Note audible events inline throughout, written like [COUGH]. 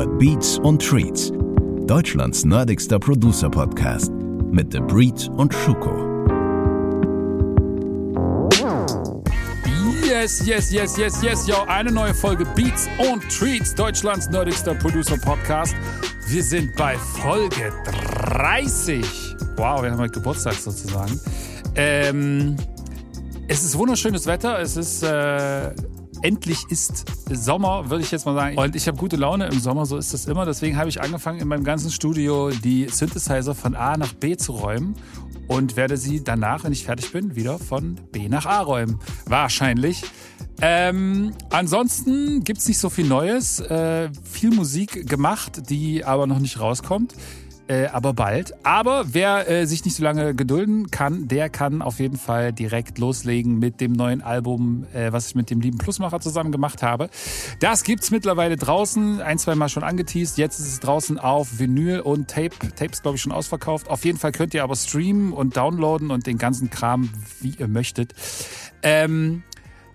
hört Beats und Treats, Deutschlands nerdigster Producer-Podcast mit The Breed und Schuko. Yes, yes, yes, yes, yes, yo. Eine neue Folge Beats und Treats, Deutschlands nerdigster Producer-Podcast. Wir sind bei Folge 30. Wow, wir haben heute Geburtstag sozusagen. Ähm, es ist wunderschönes Wetter. Es ist äh, endlich ist Sommer, würde ich jetzt mal sagen. Und ich habe gute Laune im Sommer, so ist das immer. Deswegen habe ich angefangen, in meinem ganzen Studio die Synthesizer von A nach B zu räumen und werde sie danach, wenn ich fertig bin, wieder von B nach A räumen. Wahrscheinlich. Ähm, ansonsten gibt's nicht so viel Neues. Äh, viel Musik gemacht, die aber noch nicht rauskommt äh, aber bald. Aber wer äh, sich nicht so lange gedulden kann, der kann auf jeden Fall direkt loslegen mit dem neuen Album, äh, was ich mit dem lieben Plusmacher zusammen gemacht habe. Das gibt's mittlerweile draußen, ein, zwei Mal schon angeteased. Jetzt ist es draußen auf Vinyl und Tape. Tape ist, glaube ich, schon ausverkauft. Auf jeden Fall könnt ihr aber streamen und downloaden und den ganzen Kram, wie ihr möchtet. Ähm,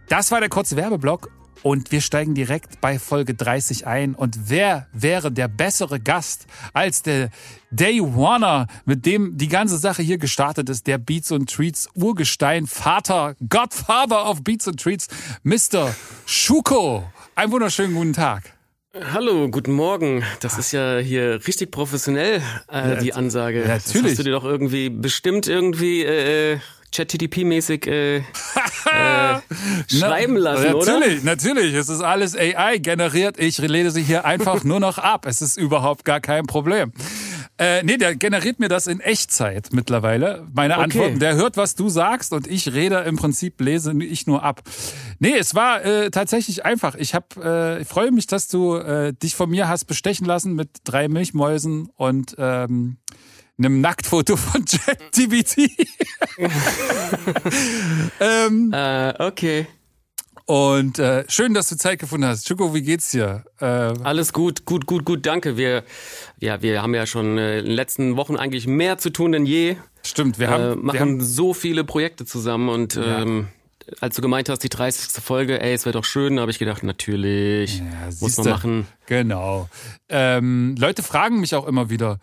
das war der kurze Werbeblock und wir steigen direkt bei Folge 30 ein. Und wer wäre der bessere Gast als der Day Warner, mit dem die ganze Sache hier gestartet ist, der Beats und Treats Urgestein, Vater, Godfather of Beats und Treats, Mr. Schuko. Einen wunderschönen guten Tag. Hallo, guten Morgen. Das ist ja hier richtig professionell, äh, ja, die Ansage. Ja, natürlich. Das hast du dir doch irgendwie bestimmt irgendwie äh, ChatGTP-mäßig äh, [LAUGHS] äh, schreiben lassen, natürlich, oder? Natürlich, natürlich. Es ist alles AI generiert. Ich lese sie hier einfach [LAUGHS] nur noch ab. Es ist überhaupt gar kein Problem. Äh, nee, der generiert mir das in Echtzeit mittlerweile. Meine okay. Antworten. Der hört, was du sagst und ich rede im Prinzip, lese ich nur ab. Nee, es war äh, tatsächlich einfach. Ich hab, äh, ich freue mich, dass du äh, dich von mir hast bestechen lassen mit drei Milchmäusen und ähm, einem Nacktfoto von ChatGPT. ähm, äh, okay. Und äh, schön, dass du Zeit gefunden hast. Chuko, wie geht's dir? Äh, Alles gut, gut, gut, gut, danke. Wir, ja, wir haben ja schon äh, in den letzten Wochen eigentlich mehr zu tun denn je. Stimmt, wir haben, äh, machen wir haben so viele Projekte zusammen und ja. ähm, als du gemeint hast, die 30. Folge, ey, es wäre doch schön, habe ich gedacht, natürlich, ja, muss man machen. Genau. Ähm, Leute fragen mich auch immer wieder,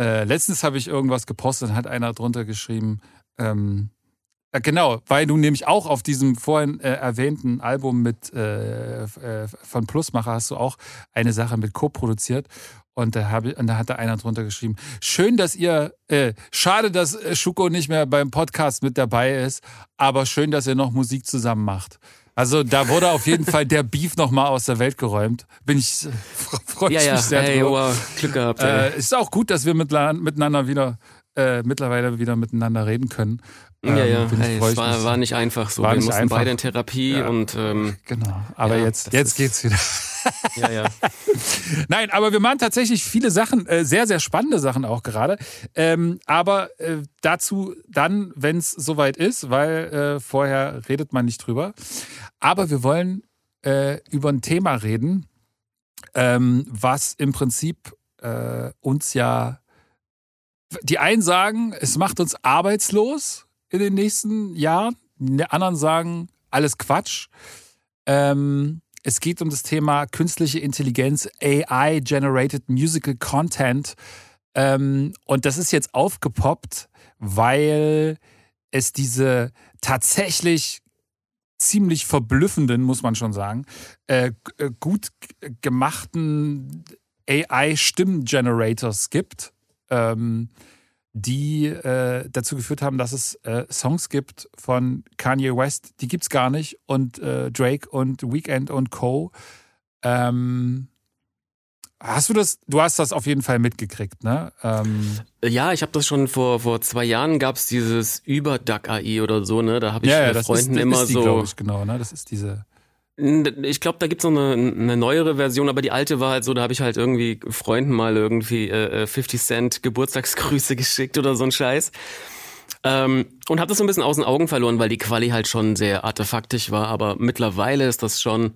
äh, letztens habe ich irgendwas gepostet und hat einer drunter geschrieben, ähm, äh, genau, weil du nämlich auch auf diesem vorhin äh, erwähnten Album mit äh, äh von Plusmacher hast du auch eine Sache mit co-produziert. Und da, hab, und da hat da einer drunter geschrieben, schön, dass ihr, äh, schade, dass Schuko nicht mehr beim Podcast mit dabei ist, aber schön, dass ihr noch Musik zusammen macht. Also da wurde auf jeden Fall der Beef nochmal aus der Welt geräumt. Bin ich, freue ja, ich ja. mich sehr hey, drüber. Wow, Glück gehabt. Äh, ist auch gut, dass wir miteinander wieder, äh, mittlerweile wieder miteinander reden können. Ähm, ja, ja, hey, es war, war, nicht einfach so. War wir mussten einfach. beide in Therapie ja. und ähm, genau. Aber ja, jetzt, jetzt geht's wieder. ja, ja. [LAUGHS] Nein, aber wir machen tatsächlich viele Sachen, äh, sehr, sehr spannende Sachen auch gerade. Ähm, aber äh, dazu dann, wenn es soweit ist, weil äh, vorher redet man nicht drüber. Aber wir wollen äh, über ein Thema reden, ähm, was im Prinzip äh, uns ja die einen sagen, es macht uns arbeitslos in den nächsten Jahren. Die anderen sagen, alles Quatsch. Ähm, es geht um das Thema künstliche Intelligenz, AI-Generated Musical Content. Ähm, und das ist jetzt aufgepoppt, weil es diese tatsächlich ziemlich verblüffenden, muss man schon sagen, äh, äh gut gemachten AI-Stimm-Generators gibt. Ähm, die äh, dazu geführt haben, dass es äh, Songs gibt von Kanye West, die gibt es gar nicht, und äh, Drake und Weekend und Co. Ähm, hast du das, du hast das auf jeden Fall mitgekriegt, ne? Ähm, ja, ich habe das schon vor vor zwei Jahren gab es dieses Überduck AI oder so, ne? Da habe ich ja, ja, mit Freunden ist, immer ist die, so. Ich, genau, ne? Das ist diese. Ich glaube, da gibt's noch eine, eine neuere Version, aber die alte war halt so, da habe ich halt irgendwie Freunden mal irgendwie äh, 50 Cent Geburtstagsgrüße [LAUGHS] geschickt oder so ein Scheiß. Ähm, und habe das so ein bisschen aus den Augen verloren, weil die Quali halt schon sehr artefaktisch war, aber mittlerweile ist das schon,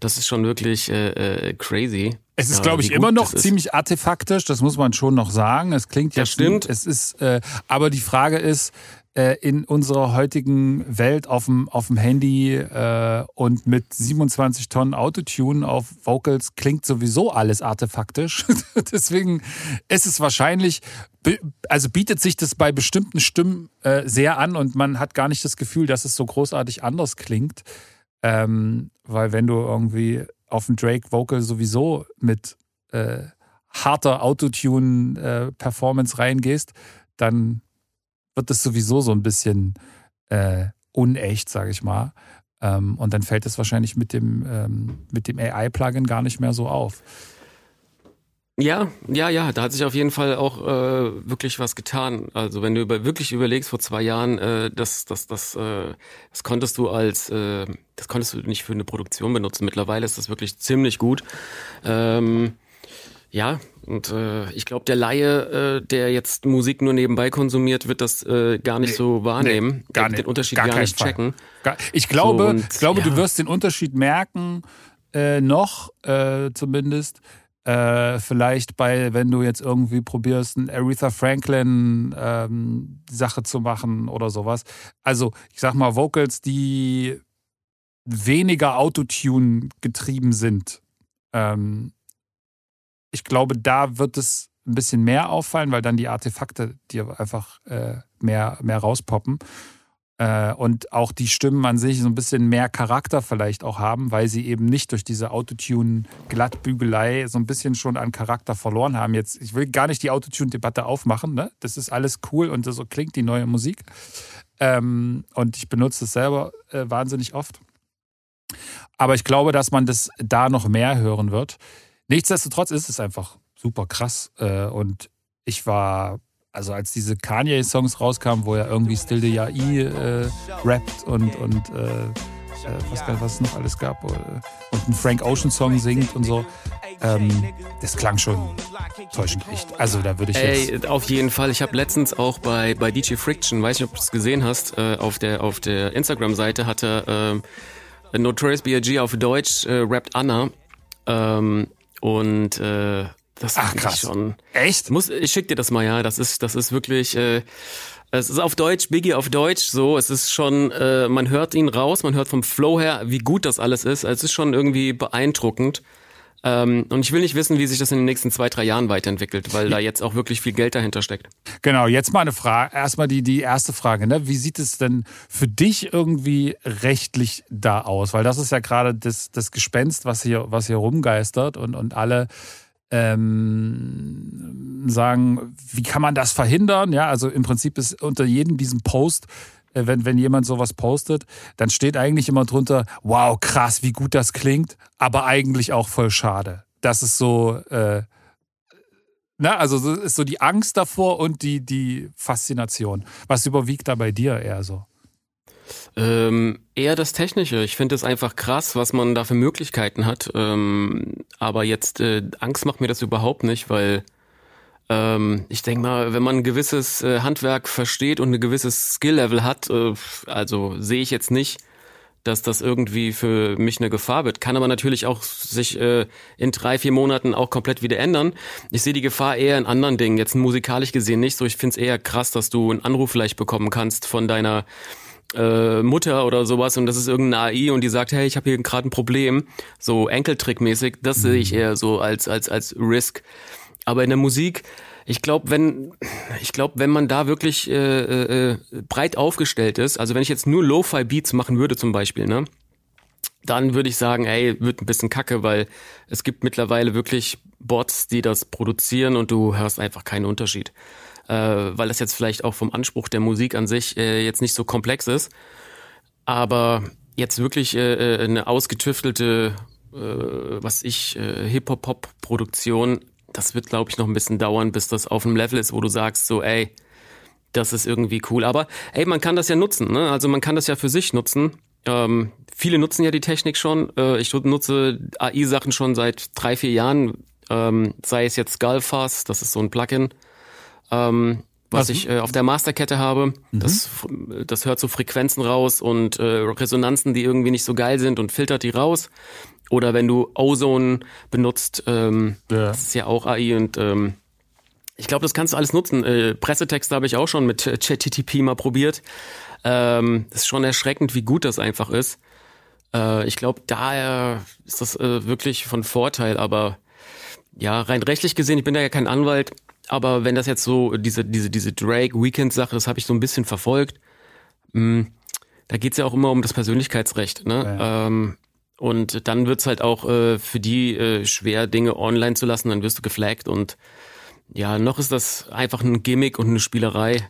das ist schon wirklich äh, äh, crazy. Es ist, glaube ich, immer noch ziemlich artefaktisch, das muss man schon noch sagen. Es klingt ja stimmt. Es ist, äh, aber die Frage ist, äh, in unserer heutigen Welt auf dem, auf dem Handy äh, und mit 27 Tonnen Autotune auf Vocals klingt sowieso alles artefaktisch. [LAUGHS] Deswegen ist es wahrscheinlich, also bietet sich das bei bestimmten Stimmen äh, sehr an und man hat gar nicht das Gefühl, dass es so großartig anders klingt. Ähm, weil wenn du irgendwie auf dem Drake Vocal sowieso mit äh, harter Autotune-Performance äh, reingehst, dann wird das sowieso so ein bisschen äh, unecht, sage ich mal. Ähm, und dann fällt es wahrscheinlich mit dem, ähm, mit dem AI-Plugin gar nicht mehr so auf. Ja, ja, ja, da hat sich auf jeden Fall auch äh, wirklich was getan. Also wenn du über, wirklich überlegst, vor zwei Jahren, äh, das, das, das, äh, das konntest du als, äh, das konntest du nicht für eine Produktion benutzen. Mittlerweile ist das wirklich ziemlich gut. Ähm, ja, und äh, ich glaube, der Laie, äh, der jetzt Musik nur nebenbei konsumiert, wird das äh, gar nicht nee, so wahrnehmen, nee, gar den, den Unterschied gar, gar nicht Fall. checken. Gar, ich glaube, so, und, ich glaube, ja. du wirst den Unterschied merken, äh, noch äh, zumindest. Äh, vielleicht bei, wenn du jetzt irgendwie probierst, eine Aretha Franklin ähm, Sache zu machen oder sowas. Also, ich sag mal, Vocals, die weniger Autotune getrieben sind. Ähm, ich glaube, da wird es ein bisschen mehr auffallen, weil dann die Artefakte dir einfach äh, mehr, mehr rauspoppen. Äh, und auch die Stimmen an sich so ein bisschen mehr Charakter vielleicht auch haben, weil sie eben nicht durch diese Autotune-Glattbügelei so ein bisschen schon an Charakter verloren haben. Jetzt, ich will gar nicht die Autotune-Debatte aufmachen, ne? Das ist alles cool und so klingt die neue Musik. Ähm, und ich benutze es selber äh, wahnsinnig oft. Aber ich glaube, dass man das da noch mehr hören wird. Nichtsdestotrotz ist es einfach super krass. Äh, und ich war, also als diese Kanye-Songs rauskamen, wo er irgendwie Still the AI äh, rappt und, und äh, äh was, was es noch alles gab, äh, und einen Frank Ocean-Song singt und so. Ähm, das klang schon täuschend echt. Also da würde ich Ey, jetzt auf jeden Fall. Ich habe letztens auch bei, bei DJ Friction, weiß nicht, ob du es gesehen hast, äh, auf der, auf der Instagram-Seite hatte äh, Notorious B.I.G. auf Deutsch äh, rappt Anna. Ähm, und äh, das Ach, krass. schon. Echt? Muss, ich schick dir das mal, ja. Das ist, das ist wirklich. Äh, es ist auf Deutsch, Biggie auf Deutsch, so. Es ist schon, äh, man hört ihn raus, man hört vom Flow her, wie gut das alles ist. Es ist schon irgendwie beeindruckend. Ähm, und ich will nicht wissen, wie sich das in den nächsten zwei, drei Jahren weiterentwickelt, weil da jetzt auch wirklich viel Geld dahinter steckt. Genau, jetzt mal eine Frage, erstmal die, die erste Frage, ne? Wie sieht es denn für dich irgendwie rechtlich da aus? Weil das ist ja gerade das, das Gespenst, was hier, was hier rumgeistert und, und alle ähm, sagen, wie kann man das verhindern? Ja, also im Prinzip ist unter jedem diesem Post wenn, wenn jemand sowas postet, dann steht eigentlich immer drunter, wow, krass, wie gut das klingt, aber eigentlich auch voll schade. Das ist so, äh, na, also ist so die Angst davor und die, die Faszination. Was überwiegt da bei dir eher so? Ähm, eher das Technische. Ich finde es einfach krass, was man da für Möglichkeiten hat. Ähm, aber jetzt äh, Angst macht mir das überhaupt nicht, weil ähm, ich denke mal, wenn man ein gewisses äh, Handwerk versteht und ein gewisses Skill-Level hat, äh, also sehe ich jetzt nicht, dass das irgendwie für mich eine Gefahr wird. Kann aber natürlich auch sich äh, in drei, vier Monaten auch komplett wieder ändern. Ich sehe die Gefahr eher in anderen Dingen. Jetzt musikalisch gesehen nicht so. Ich finde es eher krass, dass du einen Anruf vielleicht bekommen kannst von deiner äh, Mutter oder sowas und das ist irgendeine AI und die sagt, hey, ich habe hier gerade ein Problem, so Enkeltrickmäßig. Das mhm. sehe ich eher so als als als Risk. Aber in der Musik, ich glaube, wenn ich glaube, wenn man da wirklich äh, äh, breit aufgestellt ist, also wenn ich jetzt nur Lo-fi Beats machen würde zum Beispiel, ne, dann würde ich sagen, ey, wird ein bisschen kacke, weil es gibt mittlerweile wirklich Bots, die das produzieren und du hörst einfach keinen Unterschied, äh, weil das jetzt vielleicht auch vom Anspruch der Musik an sich äh, jetzt nicht so komplex ist, aber jetzt wirklich äh, äh eine ausgetüftelte äh, was ich, äh, Hip-Hop-Pop-Produktion das wird, glaube ich, noch ein bisschen dauern, bis das auf einem Level ist, wo du sagst, so, ey, das ist irgendwie cool. Aber ey, man kann das ja nutzen, ne? Also man kann das ja für sich nutzen. Ähm, viele nutzen ja die Technik schon. Äh, ich nutze AI-Sachen schon seit drei, vier Jahren. Ähm, sei es jetzt Skullfast, das ist so ein Plugin, ähm, was, was ich äh, auf der Masterkette habe. Mhm. Das, das hört so Frequenzen raus und äh, Resonanzen, die irgendwie nicht so geil sind und filtert die raus. Oder wenn du Ozone benutzt, ähm, ja. das ist ja auch AI und ähm, Ich glaube, das kannst du alles nutzen. Äh, Pressetexte habe ich auch schon mit ChatGTP mal probiert. Ähm, ist schon erschreckend, wie gut das einfach ist. Äh, ich glaube, daher ist das äh, wirklich von Vorteil, aber ja, rein rechtlich gesehen, ich bin da ja kein Anwalt, aber wenn das jetzt so, diese, diese, diese Drake-Weekend-Sache, das habe ich so ein bisschen verfolgt, mh, hm, da geht's ja auch immer um das Persönlichkeitsrecht, ne? Ja. Ähm, und dann wird's halt auch äh, für die äh, schwer, Dinge online zu lassen, dann wirst du geflaggt und ja, noch ist das einfach ein Gimmick und eine Spielerei.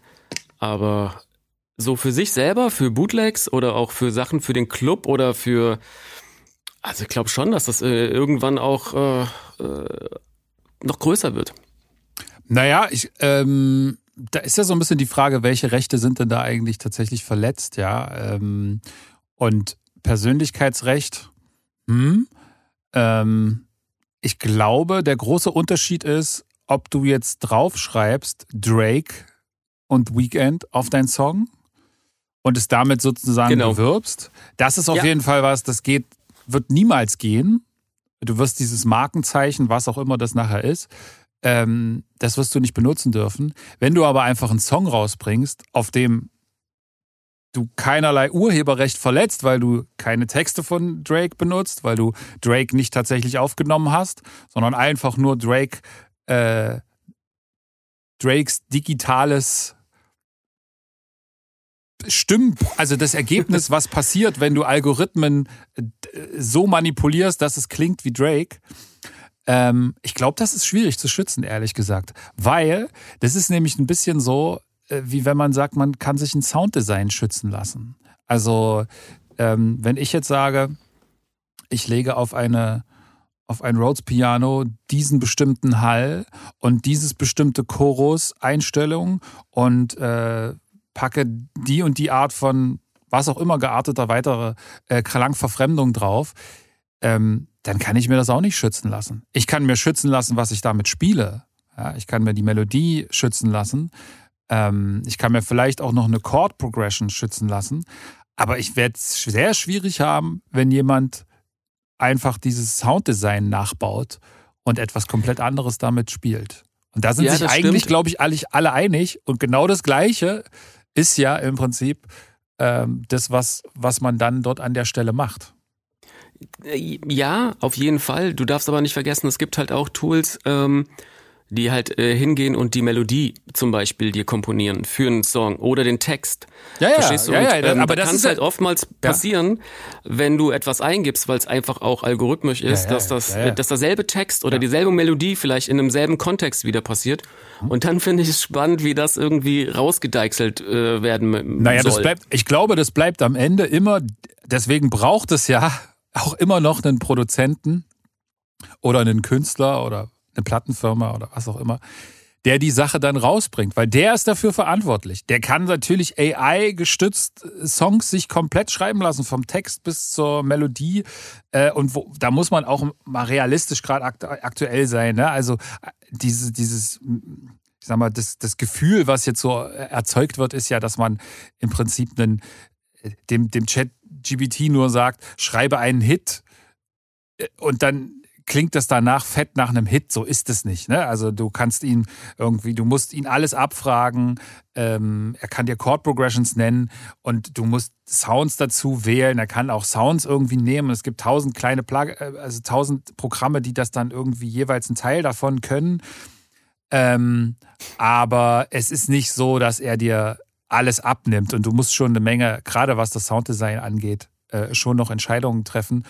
Aber so für sich selber, für Bootlegs oder auch für Sachen für den Club oder für also ich glaube schon, dass das äh, irgendwann auch äh, äh, noch größer wird. Naja, ich, ähm, da ist ja so ein bisschen die Frage, welche Rechte sind denn da eigentlich tatsächlich verletzt, ja? Ähm, und Persönlichkeitsrecht, hm, ähm, ich glaube, der große Unterschied ist, ob du jetzt draufschreibst, Drake und Weekend auf deinen Song und es damit sozusagen genau. bewirbst. Das ist auf ja. jeden Fall was, das geht, wird niemals gehen. Du wirst dieses Markenzeichen, was auch immer das nachher ist, ähm, das wirst du nicht benutzen dürfen. Wenn du aber einfach einen Song rausbringst, auf dem du keinerlei Urheberrecht verletzt, weil du keine Texte von Drake benutzt, weil du Drake nicht tatsächlich aufgenommen hast, sondern einfach nur Drake äh, Drakes digitales Stimmen, also das Ergebnis, [LAUGHS] was passiert, wenn du Algorithmen äh, so manipulierst, dass es klingt wie Drake. Ähm, ich glaube, das ist schwierig zu schützen, ehrlich gesagt. Weil das ist nämlich ein bisschen so, wie wenn man sagt, man kann sich ein Sounddesign schützen lassen. Also, ähm, wenn ich jetzt sage, ich lege auf eine auf ein Rhodes Piano diesen bestimmten Hall und dieses bestimmte Chorus Einstellung und äh, packe die und die Art von was auch immer gearteter weitere äh, Klangverfremdung drauf, ähm, dann kann ich mir das auch nicht schützen lassen. Ich kann mir schützen lassen, was ich damit spiele. Ja, ich kann mir die Melodie schützen lassen. Ähm, ich kann mir vielleicht auch noch eine Chord Progression schützen lassen. Aber ich werde es sehr schwierig haben, wenn jemand einfach dieses Sounddesign nachbaut und etwas komplett anderes damit spielt. Und da sind ja, sich eigentlich, glaube ich, alle, alle einig. Und genau das Gleiche ist ja im Prinzip ähm, das, was, was man dann dort an der Stelle macht. Ja, auf jeden Fall. Du darfst aber nicht vergessen, es gibt halt auch Tools, ähm, die halt äh, hingehen und die Melodie zum Beispiel dir komponieren für einen Song oder den Text. Ja, ja, Verstehst du? Ja, ja, und, ähm, aber da das kann halt oftmals passieren, ja. wenn du etwas eingibst, weil es einfach auch algorithmisch ist, ja, dass das, ja, dass derselbe Text oder dieselbe Melodie vielleicht in demselben Kontext wieder passiert. Mhm. Und dann finde ich es spannend, wie das irgendwie rausgedeichselt äh, werden naja, soll. Das bleibt, ich glaube, das bleibt am Ende immer, deswegen braucht es ja [LAUGHS] auch immer noch einen Produzenten oder einen Künstler oder eine Plattenfirma oder was auch immer, der die Sache dann rausbringt, weil der ist dafür verantwortlich. Der kann natürlich AI-gestützt Songs sich komplett schreiben lassen, vom Text bis zur Melodie. Äh, und wo, da muss man auch mal realistisch gerade aktuell sein. Ne? Also äh, diese, dieses, ich sag mal, das, das Gefühl, was jetzt so erzeugt wird, ist ja, dass man im Prinzip einen, dem, dem Chat GBT nur sagt, schreibe einen Hit äh, und dann klingt das danach fett nach einem Hit. So ist es nicht. Ne? Also du kannst ihn irgendwie, du musst ihn alles abfragen. Ähm, er kann dir Chord Progressions nennen und du musst Sounds dazu wählen. Er kann auch Sounds irgendwie nehmen. Es gibt tausend kleine, Plug äh, also tausend Programme, die das dann irgendwie jeweils einen Teil davon können. Ähm, aber es ist nicht so, dass er dir alles abnimmt und du musst schon eine Menge, gerade was das Sounddesign angeht, äh, schon noch Entscheidungen treffen.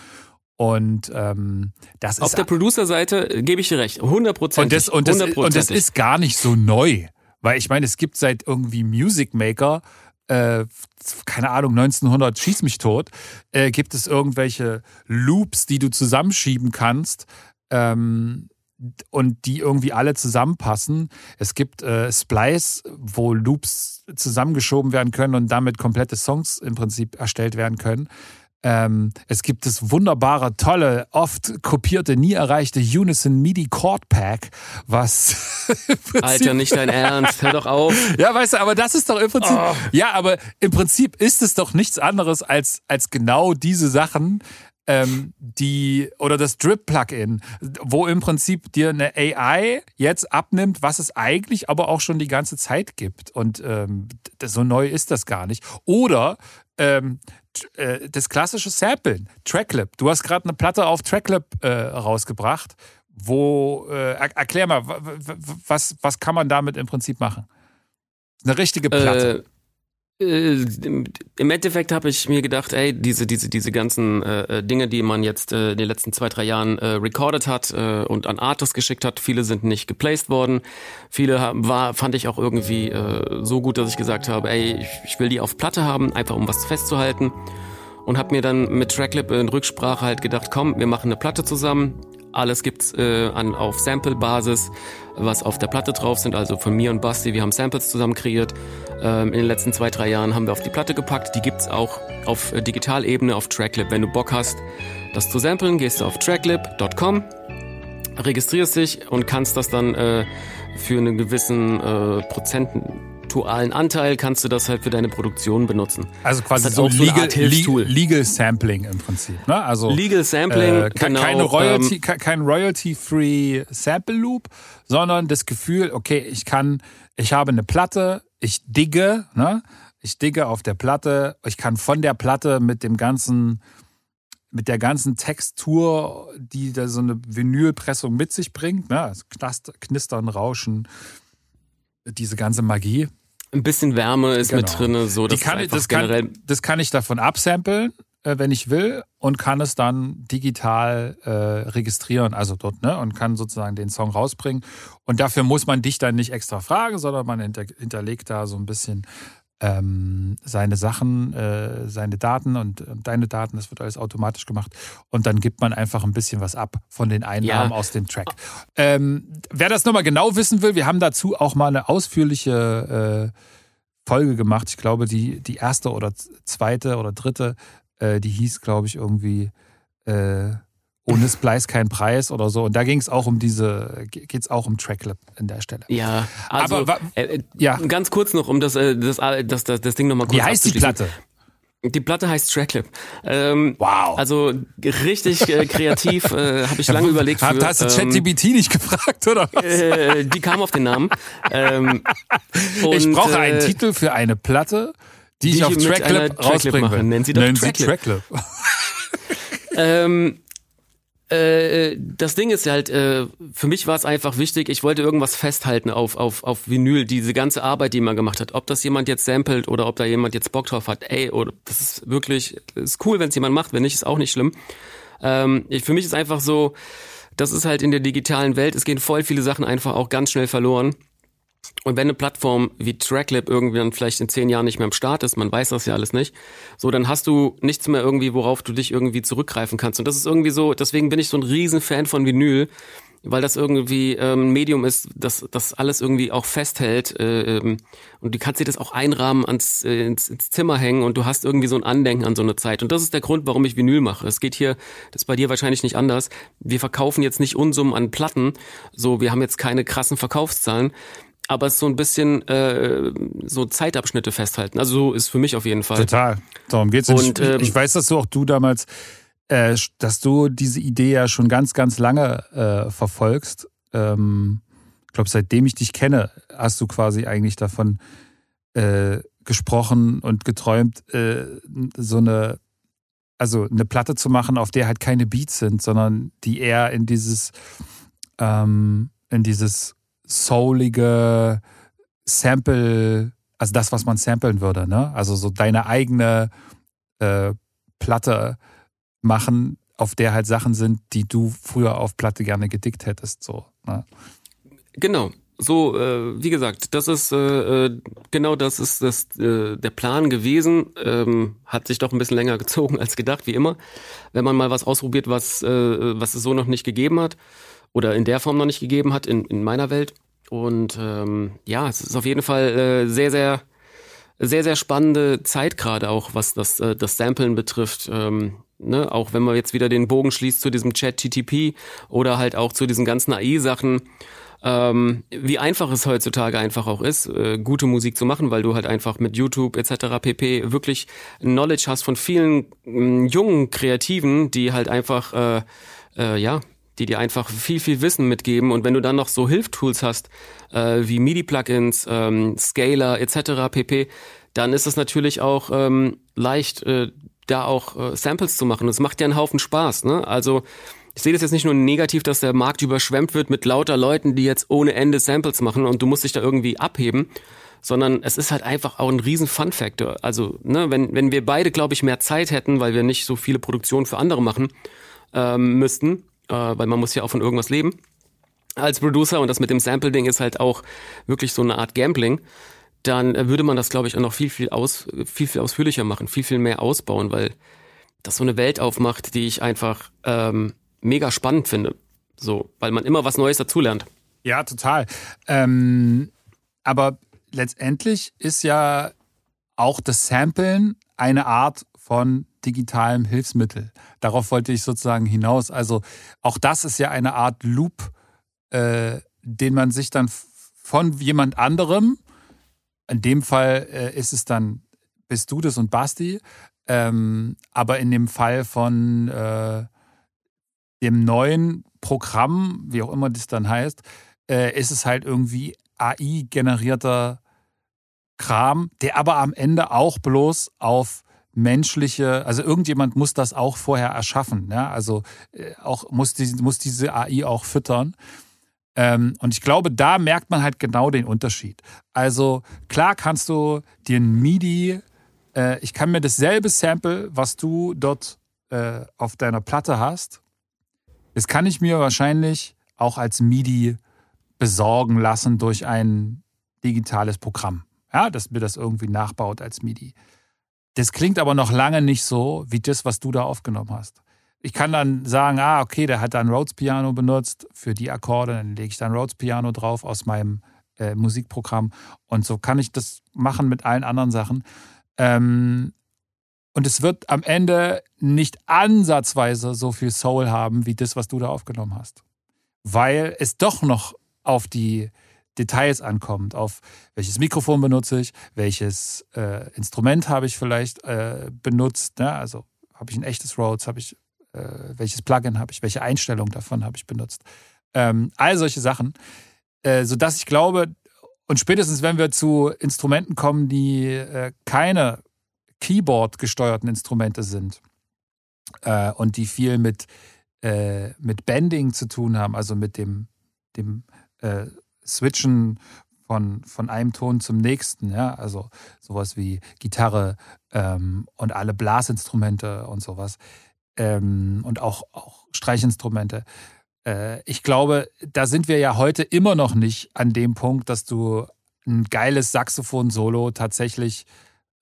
Und ähm, das Auf ist. Auf der Producer-Seite gebe ich dir recht, 100 Prozent. Und das, und, das, und das ist gar nicht so neu. Weil ich meine, es gibt seit irgendwie Music Maker, äh, keine Ahnung, 1900 schieß mich tot, äh, gibt es irgendwelche Loops, die du zusammenschieben kannst. Ähm, und die irgendwie alle zusammenpassen. Es gibt äh, Splice, wo Loops zusammengeschoben werden können und damit komplette Songs im Prinzip erstellt werden können. Ähm, es gibt das wunderbare, tolle, oft kopierte, nie erreichte Unison MIDI Chord Pack, was. Alter, nicht dein Ernst, hör doch auf. [LAUGHS] Ja, weißt du, aber das ist doch im Prinzip. Oh. Ja, aber im Prinzip ist es doch nichts anderes als, als genau diese Sachen ähm, die oder das Drip-Plugin, wo im Prinzip dir eine AI jetzt abnimmt, was es eigentlich aber auch schon die ganze Zeit gibt. Und ähm, so neu ist das gar nicht. Oder ähm, äh, das klassische Samplen, Tracklip. Du hast gerade eine Platte auf Tracklip äh, rausgebracht. Wo, äh, erklär mal, was, was kann man damit im Prinzip machen? Eine richtige Platte. Äh Im Endeffekt habe ich mir gedacht, ey, diese, diese, diese ganzen äh, Dinge, die man jetzt äh, in den letzten zwei, drei Jahren äh, recorded hat äh, und an Artists geschickt hat, viele sind nicht geplaced worden. Viele haben, war, fand ich auch irgendwie äh, so gut, dass ich gesagt habe, ey, ich, ich will die auf Platte haben, einfach um was festzuhalten. Und habe mir dann mit Tracklip in Rücksprache halt gedacht, komm, wir machen eine Platte zusammen. Alles gibt's äh, an, auf Sample-Basis, was auf der Platte drauf sind. Also von mir und Basti, wir haben Samples zusammen kreiert. Ähm, in den letzten zwei, drei Jahren haben wir auf die Platte gepackt. Die gibt's auch auf äh, Digitalebene auf Tracklip. Wenn du Bock hast, das zu samplen, gehst du auf tracklip.com, registrierst dich und kannst das dann äh, für einen gewissen äh, Prozenten prozentualen Anteil kannst du das halt für deine Produktion benutzen. Also quasi so, so legal, legal, legal, Sampling im Prinzip. Ne? Also, legal Sampling, äh, genau. Keine Royalty, ähm, kein Royalty-Free Sample Loop, sondern das Gefühl, okay, ich kann, ich habe eine Platte, ich digge, ne? ich digge auf der Platte, ich kann von der Platte mit dem ganzen mit der ganzen Textur, die da so eine Vinylpressung mit sich bringt, ne? Also Knistern, Rauschen, diese ganze Magie, ein bisschen Wärme ist genau. mit drin, so dass kann, das, kann, das kann ich davon absamplen, äh, wenn ich will, und kann es dann digital äh, registrieren, also dort, ne, und kann sozusagen den Song rausbringen. Und dafür muss man dich dann nicht extra fragen, sondern man hinter, hinterlegt da so ein bisschen ähm, seine Sachen, äh, seine Daten und, und, deine Daten, das wird alles automatisch gemacht. Und dann gibt man einfach ein bisschen was ab von den Einnahmen ja. aus dem Track. Ähm, wer das nochmal genau wissen will, wir haben dazu auch mal eine ausführliche äh, Folge gemacht. Ich glaube, die, die erste oder zweite oder dritte, äh, die hieß, glaube ich, irgendwie äh, ohne Splice kein Preis oder so. Und da ging es auch um diese, geht es auch um Tracklip in der Stelle. Ja, also Aber, äh, äh, ja. ganz kurz noch, um das, äh, das, das, das, das Ding nochmal kurz Wie heißt die Platte? Die Platte heißt Tracklip. Ähm, wow. Also richtig äh, kreativ, äh, habe ich lange überlegt. Für, hast du ChatGPT ähm, nicht gefragt, oder was? Äh, die kam auf den Namen. Ähm, ich brauche einen äh, Titel für eine Platte, die, die ich auf Tracklip rausbringen will. Nennen Sie doch Nennen Tracklip. Sie Tracklip. [LAUGHS] ähm, äh, das Ding ist halt, äh, für mich war es einfach wichtig, ich wollte irgendwas festhalten auf, auf, auf Vinyl, diese ganze Arbeit, die man gemacht hat. Ob das jemand jetzt samplet oder ob da jemand jetzt Bock drauf hat, ey, oder das ist wirklich, ist cool, wenn es jemand macht, wenn nicht, ist auch nicht schlimm. Ähm, ich, für mich ist einfach so, das ist halt in der digitalen Welt, es gehen voll viele Sachen einfach auch ganz schnell verloren. Und wenn eine Plattform wie Tracklab irgendwie dann vielleicht in zehn Jahren nicht mehr am Start ist, man weiß das ja alles nicht, so dann hast du nichts mehr irgendwie, worauf du dich irgendwie zurückgreifen kannst. Und das ist irgendwie so, deswegen bin ich so ein Riesenfan von Vinyl, weil das irgendwie ähm, ein Medium ist, das das alles irgendwie auch festhält äh, ähm, und du kannst dir das auch einrahmen ans äh, ins, ins Zimmer hängen und du hast irgendwie so ein Andenken an so eine Zeit und das ist der Grund, warum ich Vinyl mache. Es geht hier, das ist bei dir wahrscheinlich nicht anders. Wir verkaufen jetzt nicht Unsummen an Platten, so wir haben jetzt keine krassen Verkaufszahlen, aber so ein bisschen äh, so Zeitabschnitte festhalten. Also so ist für mich auf jeden Fall. Total. Darum geht's. Und, ich, ähm, ich weiß, dass du auch du damals, äh, dass du diese Idee ja schon ganz, ganz lange äh, verfolgst. Ähm, ich glaube, seitdem ich dich kenne, hast du quasi eigentlich davon äh, gesprochen und geträumt, äh, so eine, also eine Platte zu machen, auf der halt keine Beats sind, sondern die eher in dieses, ähm, in dieses soulige Sample, also das, was man samplen würde, ne? Also so deine eigene äh, Platte machen, auf der halt Sachen sind, die du früher auf Platte gerne gedickt hättest, so. Ne? Genau. So, äh, wie gesagt, das ist äh, äh, genau das ist das äh, der Plan gewesen. Ähm, hat sich doch ein bisschen länger [LAUGHS] gezogen als gedacht, wie immer. Wenn man mal was ausprobiert, was äh, was es so noch nicht gegeben hat oder in der Form noch nicht gegeben hat in, in meiner Welt. Und ähm, ja, es ist auf jeden Fall äh, sehr, sehr, sehr, sehr spannende Zeit gerade auch, was das, äh, das Samplen betrifft. Ähm, ne, auch wenn man jetzt wieder den Bogen schließt zu diesem Chat-TTP oder halt auch zu diesen ganzen AI-Sachen, ähm, wie einfach es heutzutage einfach auch ist, äh, gute Musik zu machen, weil du halt einfach mit YouTube etc. pp. wirklich Knowledge hast von vielen äh, jungen Kreativen, die halt einfach, äh, äh, ja, die dir einfach viel, viel Wissen mitgeben. Und wenn du dann noch so Hilftools hast, äh, wie MIDI-Plugins, ähm, Scaler etc. pp., dann ist es natürlich auch ähm, leicht, äh, da auch äh, Samples zu machen. Es macht ja einen Haufen Spaß. Ne? Also ich sehe das jetzt nicht nur negativ, dass der Markt überschwemmt wird mit lauter Leuten, die jetzt ohne Ende Samples machen und du musst dich da irgendwie abheben, sondern es ist halt einfach auch ein riesen Fun-Factor. Also, ne, wenn, wenn wir beide, glaube ich, mehr Zeit hätten, weil wir nicht so viele Produktionen für andere machen ähm, müssten, weil man muss ja auch von irgendwas leben als Producer und das mit dem Sample-Ding ist halt auch wirklich so eine Art Gambling, dann würde man das, glaube ich, auch noch viel, viel, aus, viel, viel ausführlicher machen, viel, viel mehr ausbauen, weil das so eine Welt aufmacht, die ich einfach ähm, mega spannend finde. So, weil man immer was Neues dazulernt. Ja, total. Ähm, aber letztendlich ist ja auch das Samplen eine Art von digitalem Hilfsmittel. Darauf wollte ich sozusagen hinaus. Also auch das ist ja eine Art Loop, äh, den man sich dann von jemand anderem, in dem Fall äh, ist es dann, bist du das und Basti, ähm, aber in dem Fall von äh, dem neuen Programm, wie auch immer das dann heißt, äh, ist es halt irgendwie AI-generierter Kram, der aber am Ende auch bloß auf menschliche, also irgendjemand muss das auch vorher erschaffen, ja? also äh, auch muss, die, muss diese AI auch füttern. Ähm, und ich glaube, da merkt man halt genau den Unterschied. Also klar kannst du dir ein MIDI, äh, ich kann mir dasselbe Sample, was du dort äh, auf deiner Platte hast, das kann ich mir wahrscheinlich auch als MIDI besorgen lassen durch ein digitales Programm. Ja, das mir das irgendwie nachbaut als MIDI. Das klingt aber noch lange nicht so wie das, was du da aufgenommen hast. Ich kann dann sagen, ah, okay, der hat da ein Rhodes Piano benutzt für die Akkorde, dann lege ich da ein Rhodes Piano drauf aus meinem äh, Musikprogramm. Und so kann ich das machen mit allen anderen Sachen. Ähm, und es wird am Ende nicht ansatzweise so viel Soul haben wie das, was du da aufgenommen hast. Weil es doch noch auf die Details ankommt, auf welches Mikrofon benutze ich, welches äh, Instrument habe ich vielleicht äh, benutzt. Ne? Also habe ich ein echtes Rhodes, habe ich äh, welches Plugin habe ich, welche Einstellung davon habe ich benutzt. Ähm, all solche Sachen, äh, sodass ich glaube, und spätestens wenn wir zu Instrumenten kommen, die äh, keine Keyboard-gesteuerten Instrumente sind äh, und die viel mit, äh, mit Bending zu tun haben, also mit dem, dem Switchen von, von einem Ton zum nächsten, ja, also sowas wie Gitarre ähm, und alle Blasinstrumente und sowas ähm, und auch, auch Streichinstrumente. Äh, ich glaube, da sind wir ja heute immer noch nicht an dem Punkt, dass du ein geiles Saxophon-Solo tatsächlich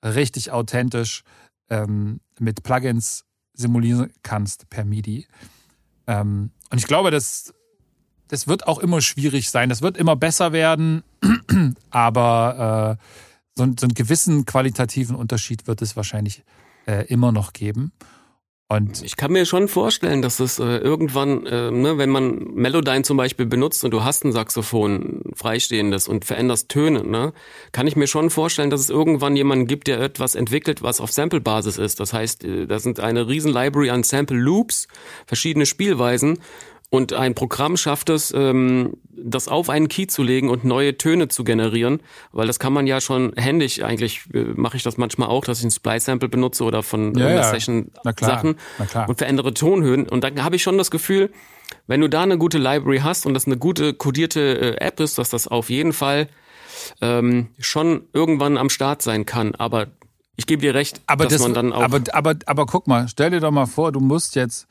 richtig authentisch ähm, mit Plugins simulieren kannst per MIDI. Ähm, und ich glaube, das, das wird auch immer schwierig sein. Das wird immer besser werden, [CLEARS THROAT] aber äh, so, so, einen gewissen qualitativen Unterschied wird es wahrscheinlich äh, immer noch geben. Und ich kann mir schon vorstellen, dass es äh, irgendwann, äh, ne, wenn man Melodyne zum Beispiel benutzt und du hast ein Saxophon freistehendes und veränderst Töne, ne, kann ich mir schon vorstellen, dass es irgendwann jemanden gibt, der etwas entwickelt, was auf Sample-Basis ist. Das heißt, äh, da sind eine riesen Library an Sample-Loops, verschiedene Spielweisen und ein Programm schafft es, ähm, das auf einen Key zu legen und neue Töne zu generieren, weil das kann man ja schon händisch, eigentlich äh, mache ich das manchmal auch, dass ich ein Splice-Sample benutze oder von ja, ja. Session-Sachen und verändere Tonhöhen. Und dann habe ich schon das Gefühl, wenn du da eine gute Library hast und das eine gute codierte äh, App ist, dass das auf jeden Fall ähm, schon irgendwann am Start sein kann. Aber ich gebe dir recht, aber dass das, man dann auch. Aber, aber, aber guck mal, stell dir doch mal vor, du musst jetzt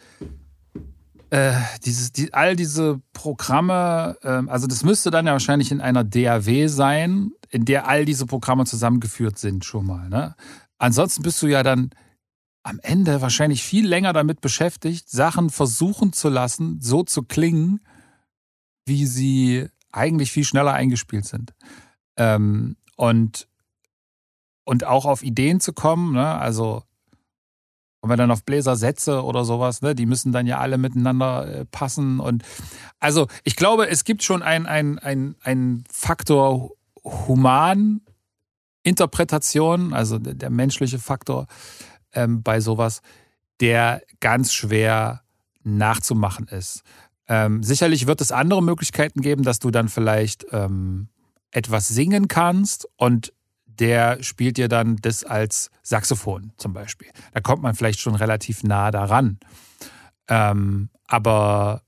äh, dieses, die, all diese Programme, äh, also das müsste dann ja wahrscheinlich in einer DAW sein, in der all diese Programme zusammengeführt sind schon mal. Ne? Ansonsten bist du ja dann am Ende wahrscheinlich viel länger damit beschäftigt, Sachen versuchen zu lassen, so zu klingen, wie sie eigentlich viel schneller eingespielt sind. Ähm, und, und auch auf Ideen zu kommen, ne? also Und wenn dann auf Bläser Sätze oder sowas, ne, die müssen dann ja alle miteinander äh, passen. Und also ich glaube, es gibt schon einen ein, ein Faktor Human-Interpretation, also der, der, menschliche Faktor ähm, bei sowas, der ganz schwer nachzumachen ist. Ähm, sicherlich wird es andere Möglichkeiten geben, dass du dann vielleicht ähm, etwas singen kannst und der spielt dir dann das als Saxophon zum Beispiel. Da kommt man vielleicht schon relativ nah daran. Ähm, aber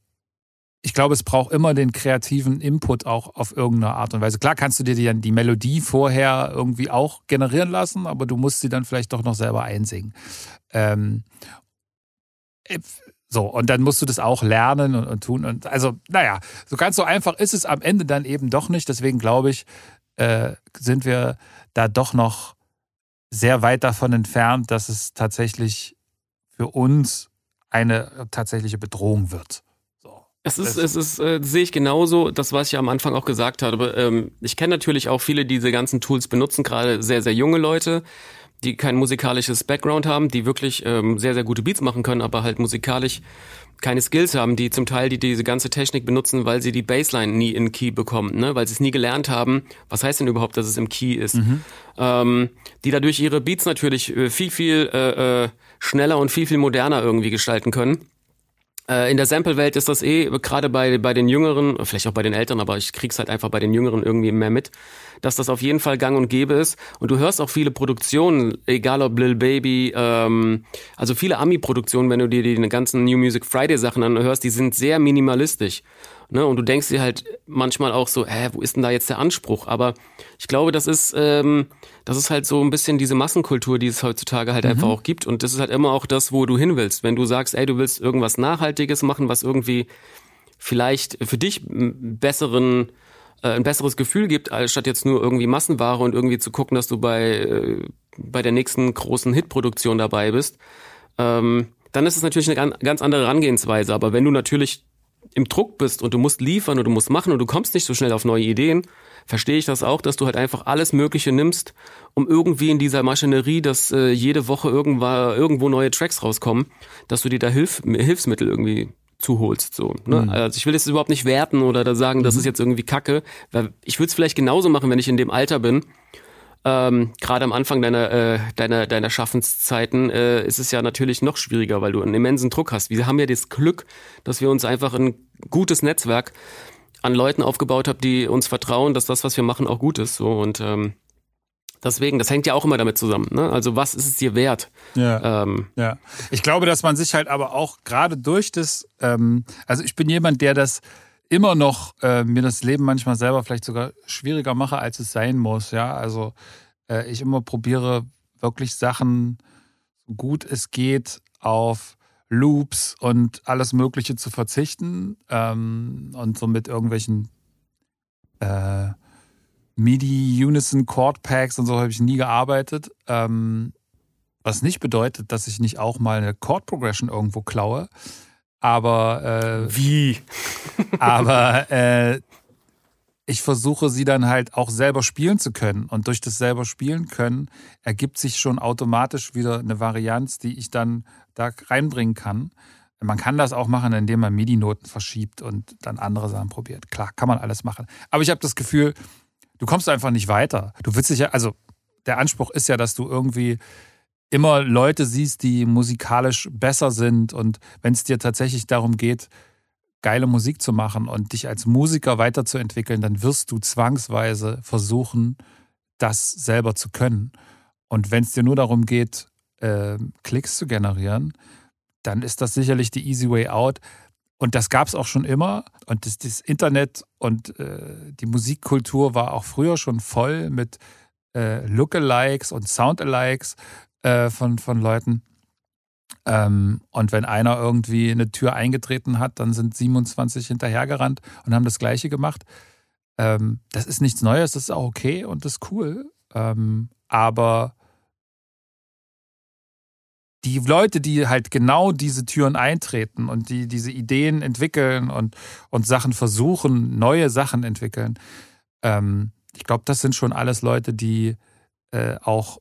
ich glaube, es braucht immer den kreativen Input auch auf irgendeine Art und Weise. Klar kannst du dir die, die Melodie vorher irgendwie auch generieren lassen, aber du musst sie dann vielleicht doch noch selber einsingen. Ähm, äh, so, und dann musst du das auch lernen und, und, tun. Und also, naja, so ganz so einfach ist es am Ende dann eben doch nicht. Deswegen glaube ich, äh, sind wir da doch noch sehr weit davon entfernt, dass es tatsächlich für uns eine tatsächliche Bedrohung wird. Es ist, es ist, äh, sehe ich genauso, das, was ich am Anfang auch gesagt habe. Ähm, ich kenne natürlich auch viele, die diese ganzen Tools benutzen, gerade sehr, sehr junge Leute, die kein musikalisches Background haben, die wirklich ähm, sehr, sehr gute Beats machen können, aber halt musikalisch keine Skills haben, die zum Teil die diese ganze Technik benutzen, weil sie die Bassline nie in Key bekommen, ne? weil sie es nie gelernt haben. Was heißt denn überhaupt, dass es im Key ist? Mhm. Ähm, die dadurch ihre Beats natürlich äh, viel, viel äh, äh, schneller und viel, viel moderner irgendwie gestalten können. Äh, in der Sample-Welt ist das eh, gerade bei, bei den Jüngeren, vielleicht auch bei den Älteren, aber ich krieg's halt einfach bei den Jüngeren irgendwie mehr mit, dass das auf jeden Fall gang und gäbe ist. Und du hörst auch viele Produktionen, egal ob Lil Baby, ähm, also viele Ami-Produktionen, wenn du dir die ganzen New Music Friday-Sachen anhörst, die sind sehr minimalistisch. Ne? Und du denkst dir halt manchmal auch so, hä, wo ist denn da jetzt der Anspruch? Aber ich glaube, das ist, ähm, das ist halt so ein bisschen diese Massenkultur, die es heutzutage halt mhm. einfach auch gibt. Und das ist halt immer auch das, wo du hin willst. Wenn du sagst, ey, du willst irgendwas Nachhaltiges machen, was irgendwie vielleicht für dich besseren äh, ein besseres Gefühl gibt, als statt jetzt nur irgendwie Massenware und irgendwie zu gucken, dass du bei, äh, bei der nächsten großen Hitproduktion dabei bist, ähm, dann ist es natürlich eine ganz andere Herangehensweise. Aber wenn du natürlich im Druck bist und du musst liefern und du musst machen und du kommst nicht so schnell auf neue Ideen, verstehe ich das auch, dass du halt einfach alles Mögliche nimmst, um irgendwie in dieser Maschinerie, dass äh, jede Woche irgendwo, irgendwo neue Tracks rauskommen, dass du dir da Hilf Hilfsmittel irgendwie zuholst. So, ne? Mhm. Also ich will das überhaupt nicht werten oder da sagen, das mhm. ist jetzt irgendwie Kacke. Weil ich würde es vielleicht genauso machen, wenn ich in dem Alter bin ähm, Gerade am Anfang deiner, äh, deiner, deiner Schaffenszeiten äh, ist es ja natürlich noch schwieriger, weil du einen immensen Druck hast. Wir haben ja das Glück, dass wir uns einfach ein gutes Netzwerk an Leuten aufgebaut haben, die uns vertrauen, dass das, was wir machen, auch gut ist. So und ähm, Deswegen, das hängt ja auch immer damit zusammen. Ne? Also was ist es dir wert? Ja. Ähm, ja. Ich glaube, dass man sich halt aber auch gerade durch das, ähm, also ich bin jemand, der das immer noch äh, mir das Leben manchmal selber vielleicht sogar schwieriger mache, als es sein muss. Ja, also äh, ich immer probiere wirklich Sachen so gut es geht auf Loops und alles Mögliche zu verzichten ähm, und so mit irgendwelchen äh, MIDI Unison Chord Packs und so habe ich nie gearbeitet. Ähm, was nicht bedeutet, dass ich nicht auch mal eine Chord Progression irgendwo klaue. Aber äh, wie? aber [LAUGHS] äh, ich versuche sie dann halt auch selber spielen zu können. Und durch das selber spielen können ergibt sich schon automatisch wieder eine Varianz, die ich dann da reinbringen kann. Man kann das auch machen, indem man MIDI-Noten verschiebt und dann andere Sachen probiert. Klar, kann man alles machen. Aber ich habe das Gefühl, du kommst einfach nicht weiter. Du willst dich ja, also der Anspruch ist ja, dass du irgendwie immer Leute siehst, die musikalisch besser sind und wenn es dir tatsächlich darum geht, geile Musik zu machen und dich als Musiker weiterzuentwickeln, dann wirst du zwangsweise versuchen, das selber zu können. Und wenn es dir nur darum geht, äh, Klicks zu generieren, dann ist das sicherlich die easy way out. Und das gab es auch schon immer. Und das, das Internet und äh, die Musikkultur war auch früher schon voll mit äh, Lookalikes und Soundalikes äh, von, von Leuten. Ähm, und wenn einer irgendwie eine Tür eingetreten hat, dann sind 27 hinterhergerannt und haben das Gleiche gemacht. Ähm, das ist nichts Neues, das ist auch okay und das ist cool. Ähm, aber die Leute, die halt genau diese Türen eintreten und die diese Ideen entwickeln und, und Sachen versuchen, neue Sachen entwickeln, ähm, ich glaube, das sind schon alles Leute, die äh, auch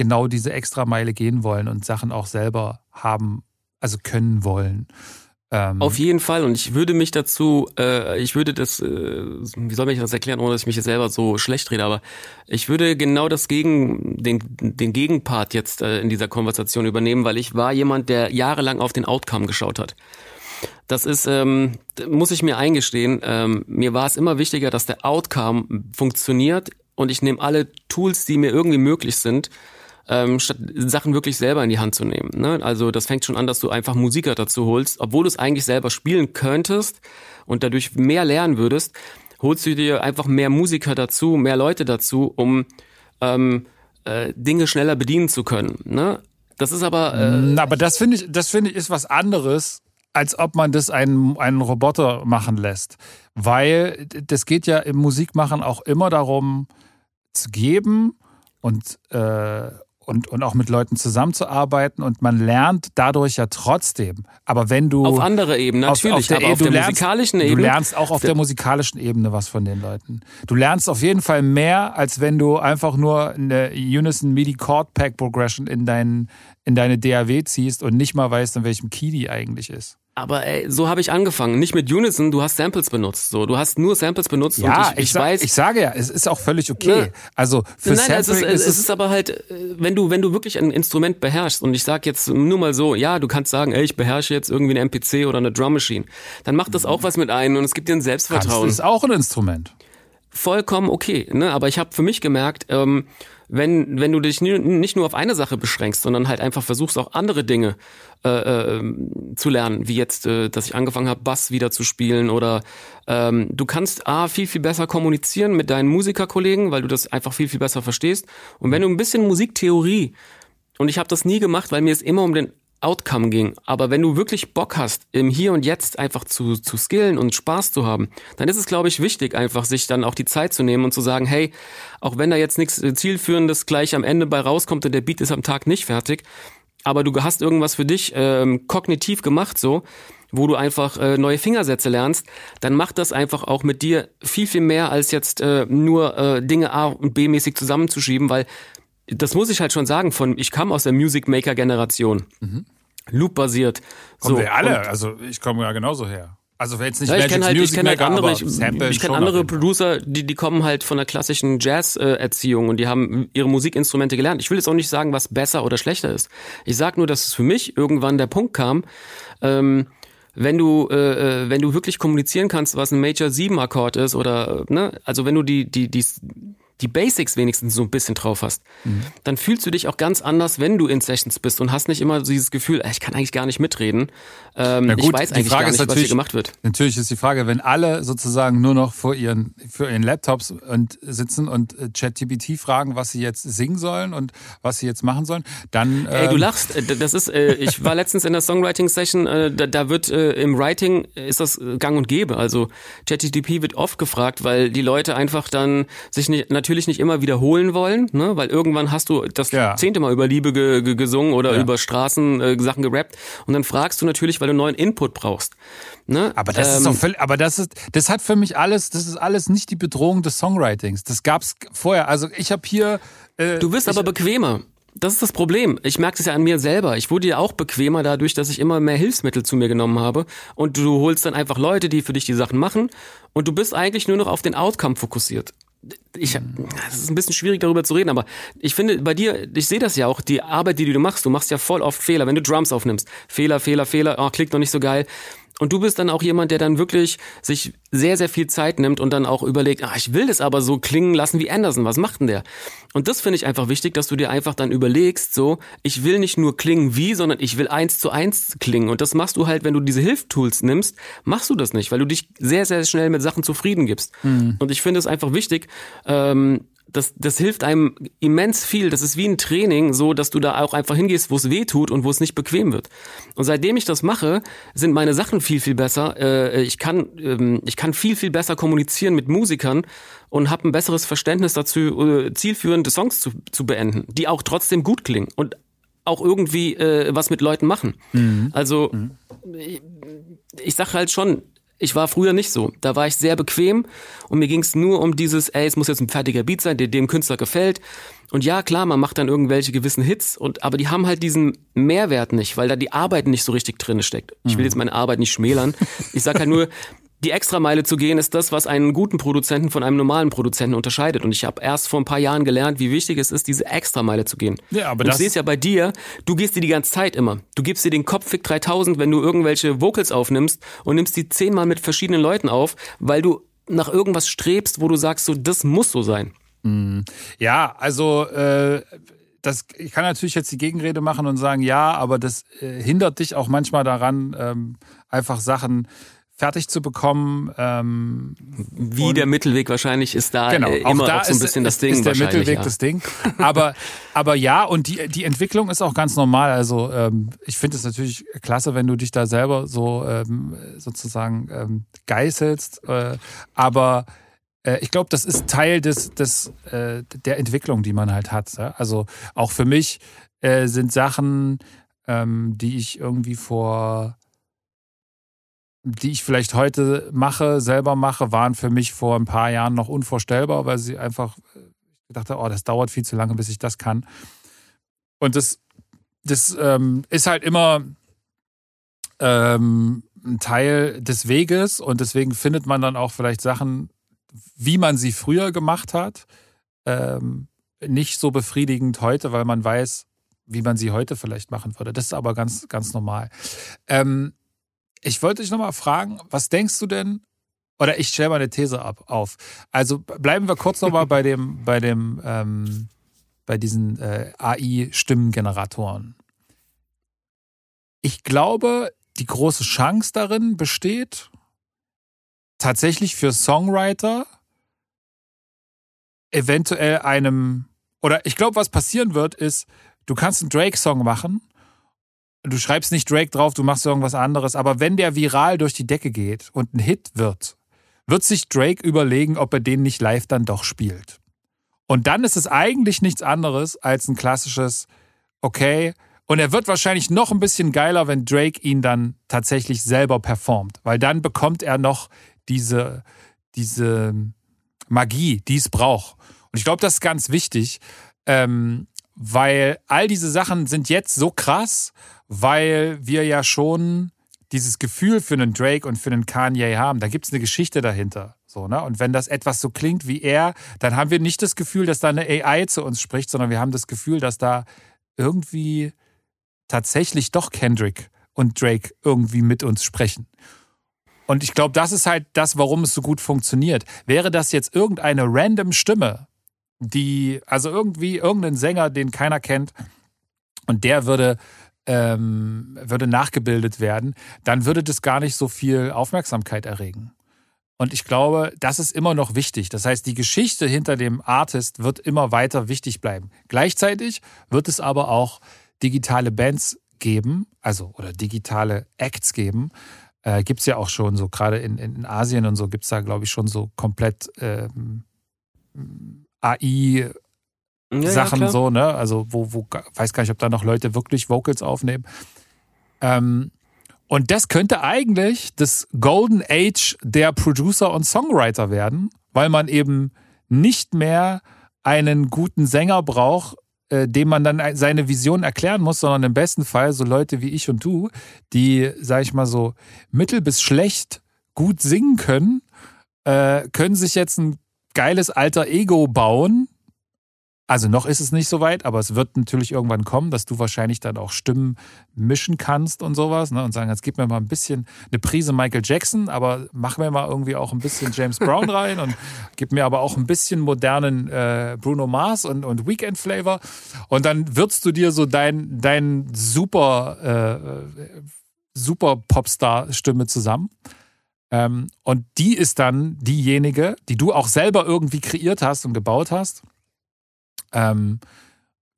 genau diese Extrameile gehen wollen und Sachen auch selber haben, also können wollen. Ähm Auf jeden Fall. Und ich würde mich dazu, äh, ich würde das, äh, wie soll ich das erklären, ohne dass ich mich selber so schlecht rede, aber ich würde genau das gegen, den, den Gegenpart jetzt äh, in dieser Konversation übernehmen, weil ich war jemand, der jahrelang auf den Outcome geschaut hat. Das ist, ähm, muss ich mir eingestehen, ähm, mir war es immer wichtiger, dass der Outcome funktioniert und ich nehme alle Tools, die mir irgendwie möglich sind, ähm, statt Sachen wirklich selber in die Hand zu nehmen. Ne? Also das fängt schon an, dass du einfach Musiker dazu holst, obwohl du es eigentlich selber spielen könntest und dadurch mehr lernen würdest, holst du dir einfach mehr Musiker dazu, mehr Leute dazu, um ähm, äh, Dinge schneller bedienen zu können. Ne? Das ist aber. Äh, aber das finde ich, das finde ich ist was anderes, als ob man das einen, einen Roboter machen lässt. Weil das geht ja im Musikmachen auch immer darum, zu geben und, äh, und, und auch mit Leuten zusammenzuarbeiten und man lernt dadurch ja trotzdem. Aber wenn du. Auf andere Ebene, natürlich, auf, auf der, aber auf der lernst, musikalischen Ebene. Du lernst auch auf der, der musikalischen Ebene was von den Leuten. Du lernst auf jeden Fall mehr, als wenn du einfach nur eine Unison MIDI Chord Pack Progression in, dein, in deine DAW ziehst und nicht mal weißt, in welchem Key die eigentlich ist. Aber ey, so habe ich angefangen. Nicht mit Unison, du hast Samples benutzt. So, du hast nur Samples benutzt ja, und ich, ich, ich weiß. Ich sage ja, es ist auch völlig okay. Ne? Also für Nein, Sampling es ist, es, es ist aber halt, äh, wenn du, wenn du wirklich ein Instrument beherrschst und ich sag jetzt nur mal so, ja, du kannst sagen, ey, ich beherrsche jetzt irgendwie eine MPC oder eine Drum Machine, dann macht das auch was mit einem und es gibt dir ein Selbstvertrauen. Das ist auch ein Instrument. Vollkommen okay, ne? Aber ich habe für mich gemerkt, ähm, wenn, wenn du dich nicht nur auf eine Sache beschränkst, sondern halt einfach versuchst, auch andere Dinge äh, äh, zu lernen, wie jetzt, äh, dass ich angefangen habe, Bass wieder zu spielen oder ähm, du kannst A, viel, viel besser kommunizieren mit deinen Musikerkollegen, weil du das einfach viel, viel besser verstehst. Und wenn du ein bisschen Musiktheorie und ich habe das nie gemacht, weil mir es immer um den Outcome ging. Aber wenn du wirklich Bock hast, im Hier und Jetzt einfach zu, zu skillen und Spaß zu haben, dann ist es, glaube ich, wichtig, einfach sich dann auch die Zeit zu nehmen und zu sagen, hey, auch wenn da jetzt nichts Zielführendes gleich am Ende bei rauskommt und der Beat ist am Tag nicht fertig, aber du hast irgendwas für dich ähm, kognitiv gemacht so, wo du einfach äh, neue Fingersätze lernst, dann macht das einfach auch mit dir viel, viel mehr als jetzt äh, nur äh, Dinge A und B mäßig zusammenzuschieben, weil das muss ich halt schon sagen, von ich kam aus der Music Maker Generation. Mhm. Loop basiert. Kommen so, wir alle, also ich komme ja genauso her. Also wenn jetzt nicht ja, ich kenne halt, ich kenn halt andere, ich, ich kenne andere Producer, die die kommen halt von der klassischen Jazz-Erziehung und die haben ihre Musikinstrumente gelernt. Ich will jetzt auch nicht sagen, was besser oder schlechter ist. Ich sag nur, dass es für mich irgendwann der Punkt kam, ähm, wenn du äh, äh wenn du wirklich kommunizieren kannst, was ein Major 7 Akkord ist oder ne, also wenn du die die die die Basics wenigstens so ein bisschen drauf hast, mhm. dann fühlst du dich auch ganz anders, wenn du in Sessions bist und hast nicht immer dieses Gefühl, ich kann eigentlich gar nicht mitreden. Ähm, gut, ich weiß eigentlich gar nicht, was hier gemacht wird. Natürlich ist die Frage, wenn alle sozusagen nur noch vor ihren, vor ihren Laptops und sitzen und äh, ChatGPT fragen, was sie jetzt singen sollen und was sie jetzt machen sollen, dann. Ey, du ähm, lachst. Äh, das ist, äh, ich war letztens in der Songwriting-Session, äh, da, da wird äh, im Writing ist das gang und gäbe. Also ChatGPT wird oft gefragt, weil die Leute einfach dann sich nicht, natürlich nicht immer wiederholen wollen, ne? weil irgendwann hast du das ja. zehnte Mal über Liebe ge ge gesungen oder ja. über Straßen äh, Sachen gerappt und dann fragst du natürlich, weil du neuen Input brauchst. Ne? Aber das ähm, ist doch völlig, aber das ist, das hat für mich alles, das ist alles nicht die Bedrohung des Songwritings. Das gab's vorher. Also ich habe hier. Äh, du wirst aber bequemer. Das ist das Problem. Ich merke es ja an mir selber. Ich wurde ja auch bequemer dadurch, dass ich immer mehr Hilfsmittel zu mir genommen habe. Und du holst dann einfach Leute, die für dich die Sachen machen. Und du bist eigentlich nur noch auf den Outcome fokussiert ich, es ist ein bisschen schwierig darüber zu reden, aber ich finde bei dir, ich sehe das ja auch, die Arbeit, die du machst, du machst ja voll oft Fehler, wenn du Drums aufnimmst. Fehler, Fehler, Fehler, oh, klingt noch nicht so geil. Und du bist dann auch jemand, der dann wirklich sich sehr, sehr viel Zeit nimmt und dann auch überlegt, ah, ich will das aber so klingen lassen wie Anderson, was macht denn der? Und das finde ich einfach wichtig, dass du dir einfach dann überlegst, so, ich will nicht nur klingen wie, sondern ich will eins zu eins klingen. Und das machst du halt, wenn du diese Hilftools nimmst, machst du das nicht, weil du dich sehr, sehr schnell mit Sachen zufrieden gibst. Mhm. Und ich finde es einfach wichtig, ähm, das, das hilft einem immens viel. Das ist wie ein Training, so dass du da auch einfach hingehst, wo es weh tut und wo es nicht bequem wird. Und seitdem ich das mache, sind meine Sachen viel, viel besser. Äh, ich, kann, ähm, ich kann viel, viel besser kommunizieren mit Musikern und habe ein besseres Verständnis dazu, äh, zielführende Songs zu, zu beenden, die auch trotzdem gut klingen und auch irgendwie äh, was mit Leuten machen. Mhm. Also mhm. ich, ich sage halt schon, ich war früher nicht so. Da war ich sehr bequem und mir ging es nur um dieses, ey, es muss jetzt ein fertiger Beat sein, der dem Künstler gefällt. Und ja, klar, man macht dann irgendwelche gewissen Hits, und aber die haben halt diesen Mehrwert nicht, weil da die Arbeit nicht so richtig drin steckt. Ich will jetzt meine Arbeit nicht schmälern. Ich sag halt nur, die Extrameile zu gehen, ist das, was einen guten Produzenten von einem normalen Produzenten unterscheidet. Und ich habe erst vor ein paar Jahren gelernt, wie wichtig es ist, diese Extrameile zu gehen. Ja, aber und ich das- sehe es ja bei dir, du gehst dir die ganze Zeit immer. Du gibst dir den Kopffick 3000, wenn du irgendwelche Vocals aufnimmst und nimmst die zehnmal mit verschiedenen Leuten auf, weil du nach irgendwas strebst, wo du sagst, so, das muss so sein. Ja, also äh, das, ich kann natürlich jetzt die Gegenrede machen und sagen, ja, aber das äh, hindert dich auch manchmal daran, ähm, einfach Sachen fertig zu bekommen. Ähm, Wie der Mittelweg wahrscheinlich ist da genau, äh, auch immer da auch so ein ist, bisschen das Ding ist der. Mittelweg ja. das Ding. Aber, aber ja, und die, die Entwicklung ist auch ganz normal. Also ähm, ich finde es natürlich klasse, wenn du dich da selber so ähm, sozusagen ähm, geißelst. Äh, aber äh, ich glaube, das ist Teil des, des, äh, der Entwicklung, die man halt hat. Ja? Also auch für mich äh, sind Sachen, ähm, die ich irgendwie vor, die ich vielleicht heute mache, selber mache, waren für mich vor ein paar Jahren noch unvorstellbar, weil sie einfach, äh, ich dachte, oh, das dauert viel zu lange, bis ich das kann. Und das, das ähm, ist halt immer ähm, ein Teil des Weges und deswegen findet man dann auch vielleicht Sachen, wie man sie früher gemacht hat, ähm, nicht so befriedigend heute, weil man weiß, wie man sie heute vielleicht machen würde. Das ist aber ganz, ganz normal. Ähm, ich wollte dich nochmal fragen, was denkst du denn, oder ich stelle mal eine These ab, auf. Also bleiben wir kurz nochmal bei dem, bei dem, ähm, bei diesen äh, AI-Stimmengeneratoren. Ich glaube, die große Chance darin besteht, tatsächlich für Songwriter eventuell einem, oder ich glaube, was passieren wird, ist, du kannst einen Drake-Song machen, du schreibst nicht Drake drauf, du machst irgendwas anderes, aber wenn der viral durch die Decke geht und ein Hit wird, wird sich Drake überlegen, ob er den nicht live dann doch spielt. Und dann ist es eigentlich nichts anderes als ein klassisches, okay, und er wird wahrscheinlich noch ein bisschen geiler, wenn Drake ihn dann tatsächlich selber performt, weil dann bekommt er noch diese, diese Magie, die es braucht. Und ich glaube, das ist ganz wichtig, ähm, weil all diese Sachen sind jetzt so krass, weil wir ja schon dieses Gefühl für einen Drake und für einen Kanye haben. Da gibt es eine Geschichte dahinter. So, ne? Und wenn das etwas so klingt wie er, dann haben wir nicht das Gefühl, dass da eine AI zu uns spricht, sondern wir haben das Gefühl, dass da irgendwie tatsächlich doch Kendrick und Drake irgendwie mit uns sprechen. Und ich glaube, das ist halt das, warum es so gut funktioniert. Wäre das jetzt irgendeine random Stimme, die, also irgendwie irgendein Sänger, den keiner kennt, und der würde, ähm, würde nachgebildet werden, dann würde das gar nicht so viel Aufmerksamkeit erregen. Und ich glaube, das ist immer noch wichtig. Das heißt, die Geschichte hinter dem Artist wird immer weiter wichtig bleiben. Gleichzeitig wird es aber auch digitale Bands geben, also oder digitale Acts geben. Äh, gibt es ja auch schon so, gerade in, in Asien und so gibt es da, glaube ich, schon so komplett ähm, AI Ja, ja, Sachen klar. so, ne? Also wo, wo, weiß gar nicht, ob da noch Leute wirklich Vocals aufnehmen. Ähm, und das könnte eigentlich das Golden Age der Producer und Songwriter werden, weil man eben nicht mehr einen guten Sänger braucht, äh, dem man dann seine Vision erklären muss, sondern im besten Fall so Leute wie ich und du, die, sag ich mal so, mittel bis schlecht gut singen können, äh, können sich jetzt ein geiles alter Ego bauen. Also noch ist es nicht so weit, aber es wird natürlich irgendwann kommen, dass du wahrscheinlich dann auch Stimmen mischen kannst und sowas ne? und sagen, jetzt gib mir mal ein bisschen eine Prise Michael Jackson, aber mach mir mal irgendwie auch ein bisschen James Brown [LAUGHS] rein und gib mir aber auch ein bisschen modernen äh, Bruno Mars und, und Weekend Flavor und dann würzt du dir so dein, dein super, äh, super Popstar-Stimme zusammen. Ähm, und die ist dann diejenige, die du auch selber irgendwie kreiert hast und gebaut hast ähm,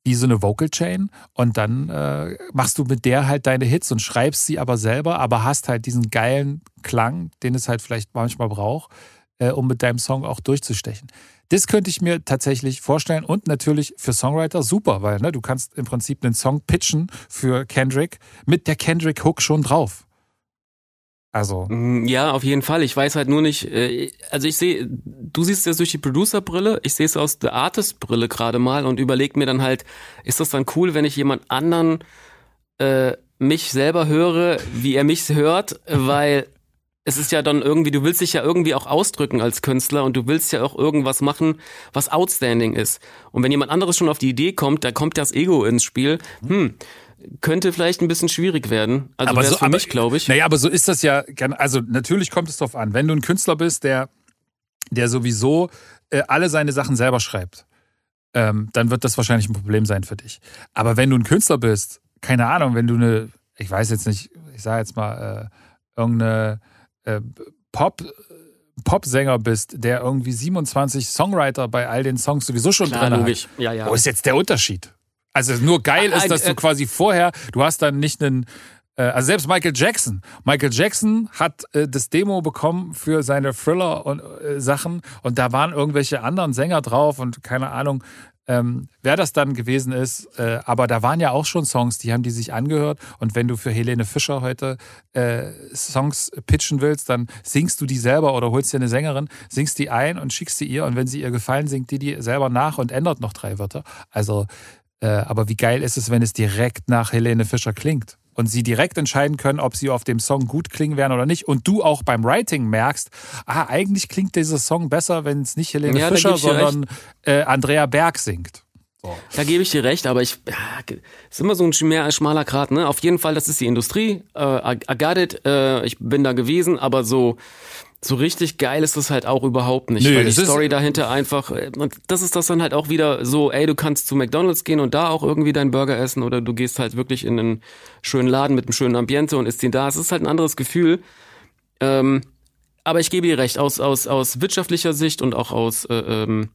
wie so eine Vocal Chain und dann äh, machst du mit der halt deine Hits und schreibst sie aber selber, aber hast halt diesen geilen Klang, den es halt vielleicht manchmal braucht, äh, um mit deinem Song auch durchzustechen. Das könnte ich mir tatsächlich vorstellen und natürlich für Songwriter super, weil ne, du kannst im Prinzip einen Song pitchen für Kendrick mit der Kendrick Hook schon drauf. Also Mm, Ja, auf jeden Fall. Ich weiß halt nur nicht, äh, also ich sehe du siehst es durch die Producer-Brille, ich sehe es aus der Artist-Brille gerade mal und überleg mir dann halt, ist das dann cool, wenn ich jemand anderen äh, mich selber höre, wie er mich hört, weil es ist ja dann irgendwie, du willst dich ja irgendwie auch ausdrücken als Künstler und du willst ja auch irgendwas machen, was outstanding ist. Und wenn jemand anderes schon auf die Idee kommt, da kommt das Ego ins Spiel. Hm, könnte vielleicht ein bisschen schwierig werden. Also aber so, für aber, mich, glaube ich. Naja, aber so ist das ja, also natürlich kommt es darauf an. Wenn du ein Künstler bist, der, der sowieso äh, alle seine Sachen selber schreibt, ähm, dann wird das wahrscheinlich ein Problem sein für dich. Aber wenn du ein Künstler bist, keine Ahnung, wenn du eine, ich weiß jetzt nicht, ich sage jetzt mal, äh, irgendeine äh, Pop, Popsänger bist, der irgendwie 27 Songwriter bei all den Songs sowieso schon Klar, drin logisch. hat. Ja, ja. Wo ist jetzt der Unterschied? Also nur geil ist, dass äh, du quasi vorher, du hast dann nicht einen, äh, also selbst Michael Jackson. Michael Jackson hat äh, das Demo bekommen für seine Thriller und äh, Sachen und da waren irgendwelche anderen Sänger drauf und keine Ahnung, ähm, wer das dann gewesen ist. Äh, aber da waren ja auch schon Songs, die haben die sich angehört. Und wenn du für Helene Fischer heute äh, Songs pitchen willst, dann singst du die selber oder holst dir eine Sängerin, singst die ein und schickst sie ihr. Und wenn sie ihr gefallen, singt die die selber nach und ändert noch drei Wörter. Also, äh, aber wie geil ist es, wenn es direkt nach Helene Fischer klingt? Und sie direkt entscheiden können, ob sie auf dem Song gut klingen werden oder nicht. Und du auch beim Writing merkst, ah, eigentlich klingt dieser Song besser, wenn es nicht Helene Ja, Fischer, sondern äh, Andrea Berg singt. Da gebe ich dir recht, aber ich ja, ist immer so ein schmaler Grat, ne? Auf jeden Fall, das ist die Industrie. Äh, I, I it. Äh, ich bin da gewesen, aber so so richtig geil ist das halt auch überhaupt nicht, Nö, weil die Story dahinter einfach äh, und das ist das dann halt auch wieder so, ey, du kannst zu McDonald's gehen und da auch irgendwie deinen Burger essen oder du gehst halt wirklich in einen schönen Laden mit einem schönen Ambiente und isst ihn da. Es ist halt ein anderes Gefühl. Ähm, aber ich gebe dir recht, aus, aus, aus wirtschaftlicher Sicht und auch aus, äh, ähm,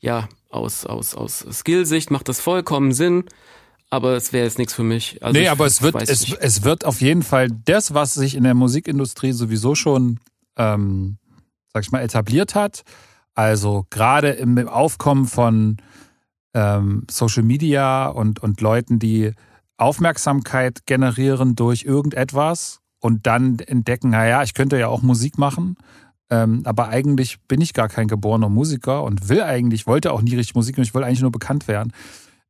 ja, aus, aus, aus Skillsicht macht das vollkommen Sinn, aber es wäre jetzt nichts für mich. Also nee, aber es wird, es, nicht. es wird auf jeden Fall das, was sich in der Musikindustrie sowieso schon, ähm, sag ich mal, etabliert hat. Also gerade im Aufkommen von ähm, Social Media und, und Leuten, die Aufmerksamkeit generieren durch irgendetwas und dann entdecken, naja, ich könnte ja auch Musik machen. Ähm, aber eigentlich bin ich gar kein geborener Musiker und will eigentlich, wollte auch nie richtig Musik machen, ich wollte eigentlich nur bekannt werden.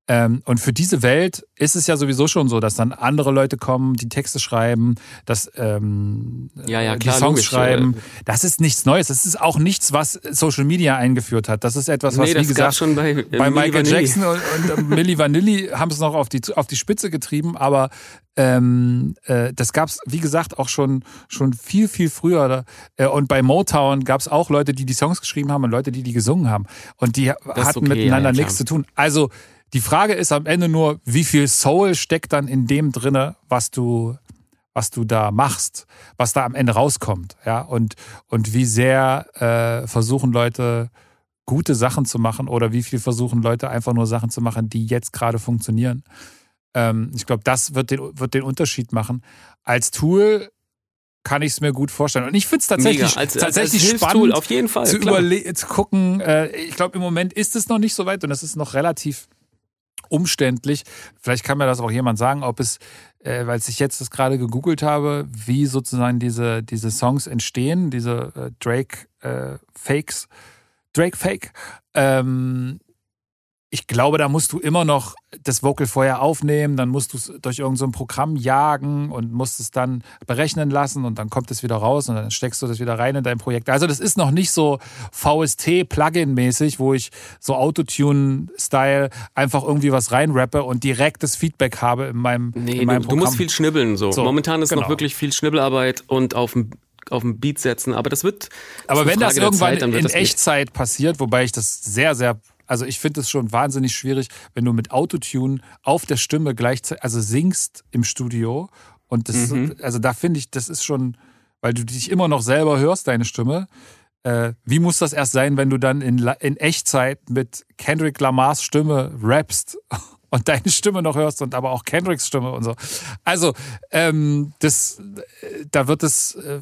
Ähm, und für diese Welt ist es ja sowieso schon so, dass dann andere Leute kommen, die Texte schreiben, dass ähm, Ja, ja, die klar, Songs logisch, schreiben. Das ist nichts Neues. Das ist auch nichts, was Social Media eingeführt hat. Das ist etwas, was nee, wie das gesagt schon bei, äh, bei Michael Vanilli. Jackson und, und Milli Vanilli [LAUGHS] haben es noch auf die, auf die Spitze getrieben, aber ähm, äh, das gab's wie gesagt, auch schon, schon viel, viel früher. Äh, und bei Motown gab's auch Leute, die die Songs geschrieben haben und Leute, die die gesungen haben. Und die ist hatten okay, miteinander ja, nichts zu tun. Also die Frage ist am Ende nur, wie viel Soul steckt dann in dem drinne, was du was du da machst, was da am Ende rauskommt, ja, und, und wie sehr äh, versuchen Leute gute Sachen zu machen oder wie viel versuchen Leute einfach nur Sachen zu machen, die jetzt gerade funktionieren. Ähm, ich glaube, das wird den, wird den Unterschied machen. Als Tool kann ich es mir gut vorstellen. Und ich finde es tatsächlich. Als, tatsächlich als, als spannend Hilfstool, auf jeden Fall. zu, zu gucken. Äh, ich glaube, im Moment ist es noch nicht so weit und es ist noch relativ umständlich. Vielleicht kann mir das auch jemand sagen, ob es, äh, weil ich jetzt das gerade gegoogelt habe, wie sozusagen diese, diese Songs entstehen, diese äh, Drake äh, Fakes, Drake Fake. Ähm, ich glaube, da musst du immer noch das Vocal vorher aufnehmen, dann musst du es durch irgendein so Programm jagen und musst es dann berechnen lassen und dann kommt es wieder raus und dann steckst du das wieder rein in dein Projekt. Also das ist noch nicht so VST-Plugin-mäßig, wo ich so Autotune-Style einfach irgendwie was reinrappe und direktes Feedback habe in meinem, Nee, in meinem du, du Programm. musst viel schnibbeln so. So, Momentan ist genau. noch wirklich viel Schnibbelarbeit und auf dem auf dem Beat setzen, aber das wird Aber wenn das irgendwann Zeit, in das. Echtzeit passiert, wobei ich das sehr, sehr, also ich finde es schon wahnsinnig schwierig, wenn du mit Autotune auf der Stimme gleichzeitig, also singst im Studio und das, Mhm. also da finde ich, das ist schon, weil du dich immer noch selber hörst, deine Stimme. Äh, wie muss das erst sein, wenn du dann in, in Echtzeit mit Kendrick Lamars Stimme rappst [LAUGHS] und deine Stimme noch hörst und aber auch Kendricks Stimme und so. Also, ähm, das, äh, da wird es, äh,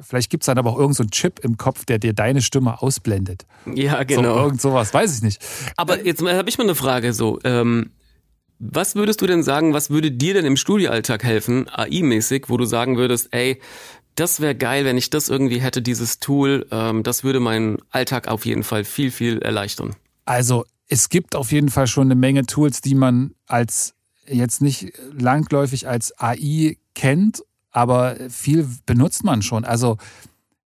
vielleicht gibt es dann aber auch irgendeinen so Chip im Kopf, der dir deine Stimme ausblendet. ja So, genau. irgend sowas, weiß ich nicht. Aber jetzt habe ich mal eine Frage so. Ähm, was würdest du denn sagen, was würde dir denn im Studioalltag helfen, AI-mäßig, wo du sagen würdest, ey, das wäre geil, wenn ich das irgendwie hätte, dieses Tool. Ähm, das würde meinen Alltag auf jeden Fall viel, viel erleichtern. Also es gibt auf jeden Fall schon eine Menge Tools, die man als jetzt nicht langläufig als AI kennt, aber viel benutzt man schon. Also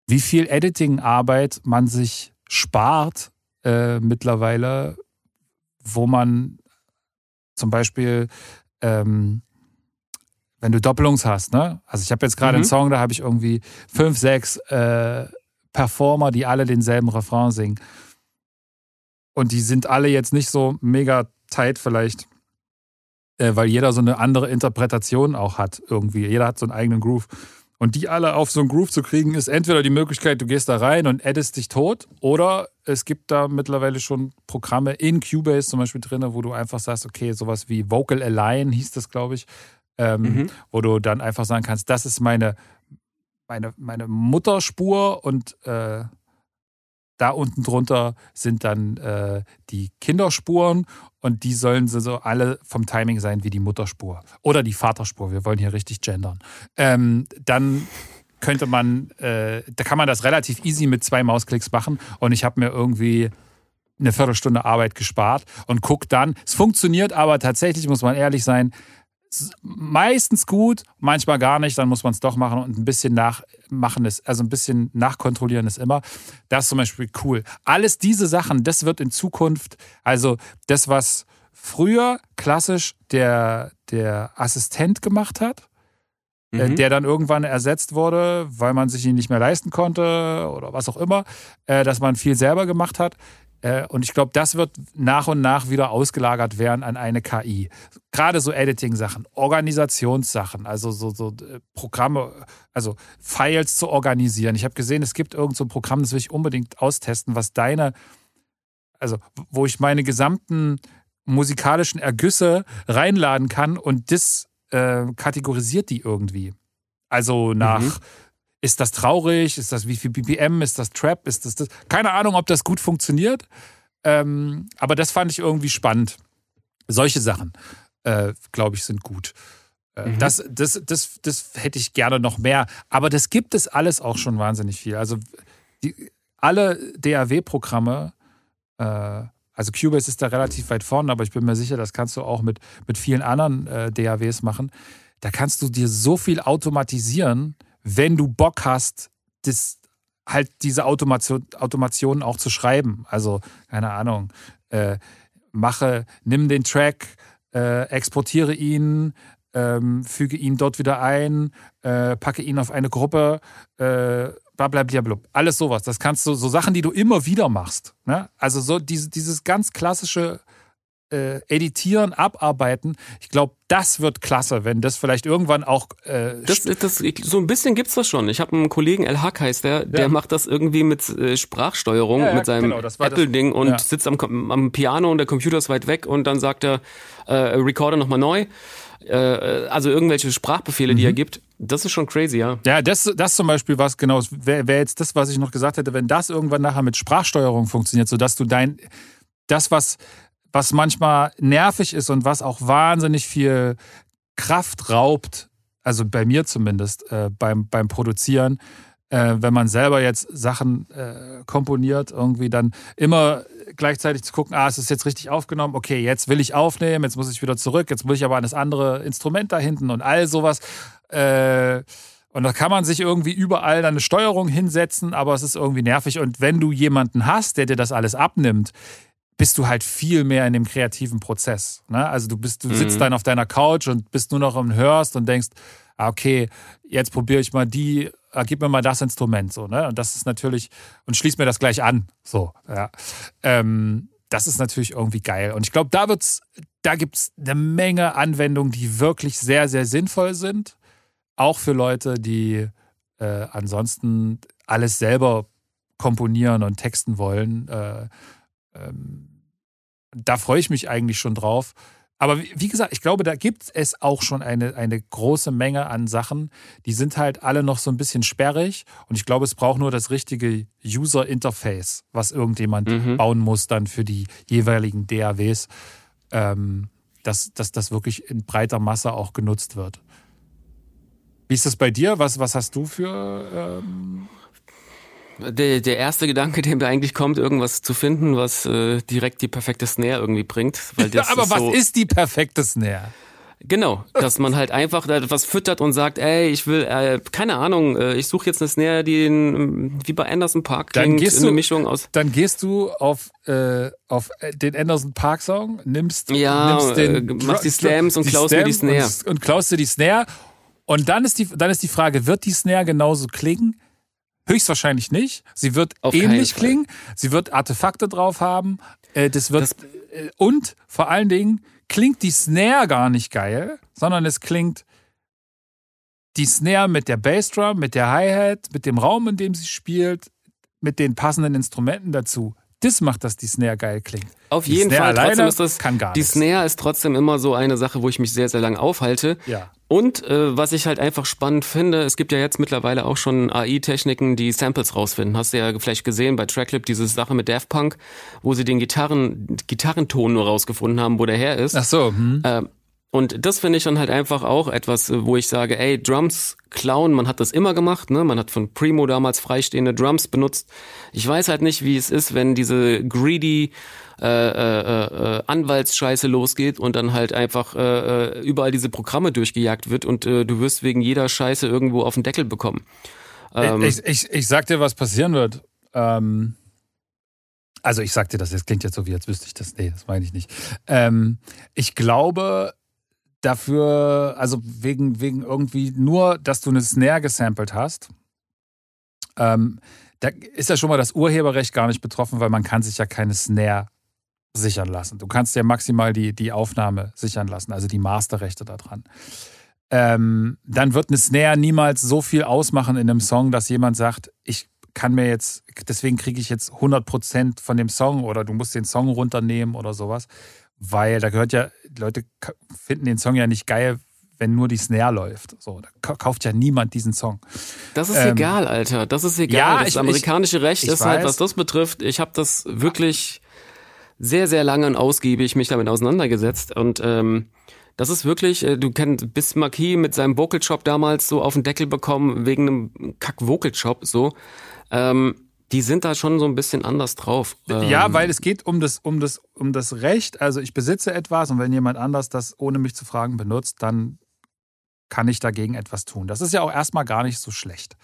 wie viel Editing-Arbeit man sich spart äh, mittlerweile, wo man zum Beispiel ähm, wenn du Doppelungs hast, ne? Also ich habe jetzt gerade mhm. einen Song, da habe ich irgendwie fünf, sechs äh, Performer, die alle denselben Refrain singen. Und die sind alle jetzt nicht so mega tight vielleicht, weil jeder so eine andere Interpretation auch hat irgendwie. Jeder hat so einen eigenen Groove. Und die alle auf so einen Groove zu kriegen, ist entweder die Möglichkeit, du gehst da rein und addest dich tot, oder es gibt da mittlerweile schon Programme in Cubase zum Beispiel drin, wo du einfach sagst, okay, sowas wie Vocal Align hieß das, glaube ich, ähm, mhm. wo du dann einfach sagen kannst, das ist meine, meine, meine Mutterspur und äh, da unten drunter sind dann äh, die Kinderspuren und die sollen so alle vom Timing sein wie die Mutterspur oder die Vaterspur. Wir wollen hier richtig gendern. Ähm, dann könnte man, äh, da kann man das relativ easy mit zwei Mausklicks machen und ich habe mir irgendwie eine Viertelstunde Arbeit gespart und guck dann. Es funktioniert aber tatsächlich, muss man ehrlich sein, meistens gut, manchmal gar nicht, dann muss man es doch machen und ein bisschen nachmachen ist, also ein bisschen nachkontrollieren ist immer. Das ist zum Beispiel cool. Alles diese Sachen, das wird in Zukunft, also das, was früher klassisch der, der Assistent gemacht hat, äh, mhm. der dann irgendwann ersetzt wurde, weil man sich ihn nicht mehr leisten konnte oder was auch immer, äh, dass man viel selber gemacht hat. Äh, und ich glaube, das wird nach und nach wieder ausgelagert werden an eine KI. Gerade so Editing-Sachen, Organisationssachen, also so, so äh, Programme, also Files zu organisieren. Ich habe gesehen, es gibt irgend so Programm, das will ich unbedingt austesten, was deine, also wo ich meine gesamten musikalischen Ergüsse reinladen kann und das äh, kategorisiert die irgendwie. Also nach mhm. Ist das traurig? Ist das wie viel BPM? Ist das Trap? Ist das das? Keine Ahnung, ob das gut funktioniert. Ähm, aber das fand ich irgendwie spannend. Solche Sachen, äh, glaube ich, sind gut. Äh, mhm. das, das, das, das hätte ich gerne noch mehr. Aber das gibt es alles auch schon wahnsinnig viel. Also die, alle DAW-Programme, äh, also Cubase ist da relativ weit vorne, aber ich bin mir sicher, das kannst du auch mit, mit vielen anderen äh, DAWs machen. Da kannst du dir so viel automatisieren, wenn du Bock hast, das halt diese Automation, Automationen auch zu schreiben. Also, keine Ahnung, äh, mache, nimm den Track, äh, exportiere ihn, ähm, füge ihn dort wieder ein, äh, packe ihn auf eine Gruppe, äh, blablabla. Alles sowas. Das kannst du, so Sachen, die du immer wieder machst. Ne? Also so diese, dieses ganz klassische äh, editieren, abarbeiten. Ich glaube, das wird klasse, wenn das vielleicht irgendwann auch. Äh, das, das, so ein bisschen gibt's das schon. Ich habe einen Kollegen, El Hack heißt der, der ja. macht das irgendwie mit äh, Sprachsteuerung, ja, ja, mit seinem genau, Apple-Ding und sitzt am, am Piano und der Computer ist weit weg und dann sagt er, äh, recorder nochmal neu. Äh, also irgendwelche Sprachbefehle, mhm. die er mhm. gibt. Das ist schon crazy, ja. Ja, das, das zum Beispiel was genau, wäre wär jetzt das, was ich noch gesagt hätte, wenn das irgendwann nachher mit Sprachsteuerung funktioniert, sodass du dein, das, was was manchmal nervig ist und was auch wahnsinnig viel Kraft raubt, also bei mir zumindest, äh, beim, beim Produzieren, äh, wenn man selber jetzt Sachen äh, komponiert, irgendwie dann immer gleichzeitig zu gucken, ah, es ist jetzt richtig aufgenommen, okay, jetzt will ich aufnehmen, jetzt muss ich wieder zurück, jetzt muss ich aber an das andere Instrument da hinten und all sowas. Äh, und da kann man sich irgendwie überall eine Steuerung hinsetzen, aber es ist irgendwie nervig. Und wenn du jemanden hast, der dir das alles abnimmt, bist du halt viel mehr in dem kreativen Prozess. Ne? Also du bist, du mhm. sitzt dann auf deiner Couch und bist nur noch und hörst und denkst, ah, okay, jetzt probiere ich mal die, ah, gib mir mal das Instrument so, ne? Und das ist natürlich, und schließ mir das gleich an. So, ja. Ähm, das ist natürlich irgendwie geil. Und ich glaube, da wird's, da gibt's eine Menge Anwendungen, die wirklich sehr, sehr sinnvoll sind. Auch für Leute, die äh, ansonsten alles selber komponieren und texten wollen. Äh, ähm, da freue ich mich eigentlich schon drauf. Aber wie gesagt, ich glaube, da gibt es auch schon eine, eine große Menge an Sachen. Die sind halt alle noch so ein bisschen sperrig. Und ich glaube, es braucht nur das richtige User-Interface, was irgendjemand mhm. bauen muss dann für die jeweiligen DAWs, ähm, dass, dass das wirklich in breiter Masse auch genutzt wird. Wie ist das bei dir? Was, was hast du für. Ähm der, der erste Gedanke, der mir eigentlich kommt, irgendwas zu finden, was äh, direkt die perfekte Snare irgendwie bringt. Weil [LAUGHS] das ja, aber ist was so, ist die perfekte Snare? Genau, dass man halt einfach etwas füttert und sagt, ey, ich will, äh, keine Ahnung, äh, ich suche jetzt eine Snare, die in, wie bei Anderson Park Dann klingt, gehst eine du- Mischung aus. Dann gehst du auf, äh, auf äh, den Anderson Park Song, nimmst, Ja, nimmst den, äh, machst die Stems und klaust mir die Stem Snare. Und, und klaust dir die Snare. Und dann ist, die, dann ist die Frage, wird die Snare genauso klingen? Höchstwahrscheinlich nicht. Sie wird Auf ähnlich klingen. Sie wird Artefakte drauf haben. Äh, das wird, Das- äh, und vor allen Dingen klingt die Snare gar nicht geil, sondern es klingt die Snare mit der Bassdrum, mit der Hi-Hat, mit dem Raum, in dem sie spielt, mit den passenden Instrumenten dazu. Das macht, dass die Snare geil klingt. Auf Die jeden Snare Fall. Trotzdem ist das, kann gar die nichts. Snare ist trotzdem immer so eine Sache, wo ich mich sehr, sehr lang aufhalte. Ja. Und äh, was ich halt einfach spannend finde, es gibt ja jetzt mittlerweile auch schon AI-Techniken, die Samples rausfinden. Hast du ja vielleicht gesehen bei Tracklip, diese Sache mit Daft Punk, wo sie den Gitarren, Gitarrenton nur rausgefunden haben, wo der her ist. Ach so, hm. Ähm, und das finde ich dann halt einfach auch etwas, äh, wo ich sage, ey, Drums klauen, man hat das immer gemacht, ne? Man hat von Primo damals freistehende Drums benutzt. Ich weiß halt nicht, wie es ist, wenn diese greedy äh, äh, äh, Anwaltsscheiße losgeht und dann halt einfach äh, äh, überall diese Programme durchgejagt wird und äh, du wirst wegen jeder Scheiße irgendwo auf den Deckel bekommen. Ähm, ich, ich, ich sag dir, was passieren wird. Ähm, also ich sag dir das, das klingt jetzt so, wie als wüsste ich das. Nee, das meine ich nicht. Ähm, ich glaube dafür, also wegen, wegen irgendwie nur, dass du eine Snare gesampelt hast, ähm, da ist ja schon mal das Urheberrecht gar nicht betroffen, weil man kann sich ja keine Snare sichern lassen. Du kannst ja maximal die, die Aufnahme sichern lassen, also die Masterrechte da dran. Ähm, dann wird eine Snare niemals so viel ausmachen in einem Song, dass jemand sagt, ich kann mir jetzt, deswegen kriege ich jetzt 100% von dem Song oder du musst den Song runternehmen oder sowas, weil da gehört ja, Leute finden den Song ja nicht geil, wenn nur die Snare läuft. So, da ka- kauft ja niemand diesen Song. Das ist Ähm, egal, Alter. Das ist egal. ja, das ich- amerikanische Recht ich ist halt, weiß. was das betrifft. Ich habe das wirklich sehr, sehr lange und ausgiebig mich damit auseinandergesetzt. Und ähm, das ist wirklich, äh, du kennst bis Marquis mit seinem Vocal Shop damals so auf den Deckel bekommen, wegen einem Kack Vocal Shop so. Ähm, die sind da schon so ein bisschen anders drauf. Ähm, Ja, weil es geht um das, um, das, um das Recht. Also ich besitze etwas und wenn jemand anders das ohne mich zu fragen benutzt, dann kann ich dagegen etwas tun. Das ist ja auch erstmal gar nicht so schlecht.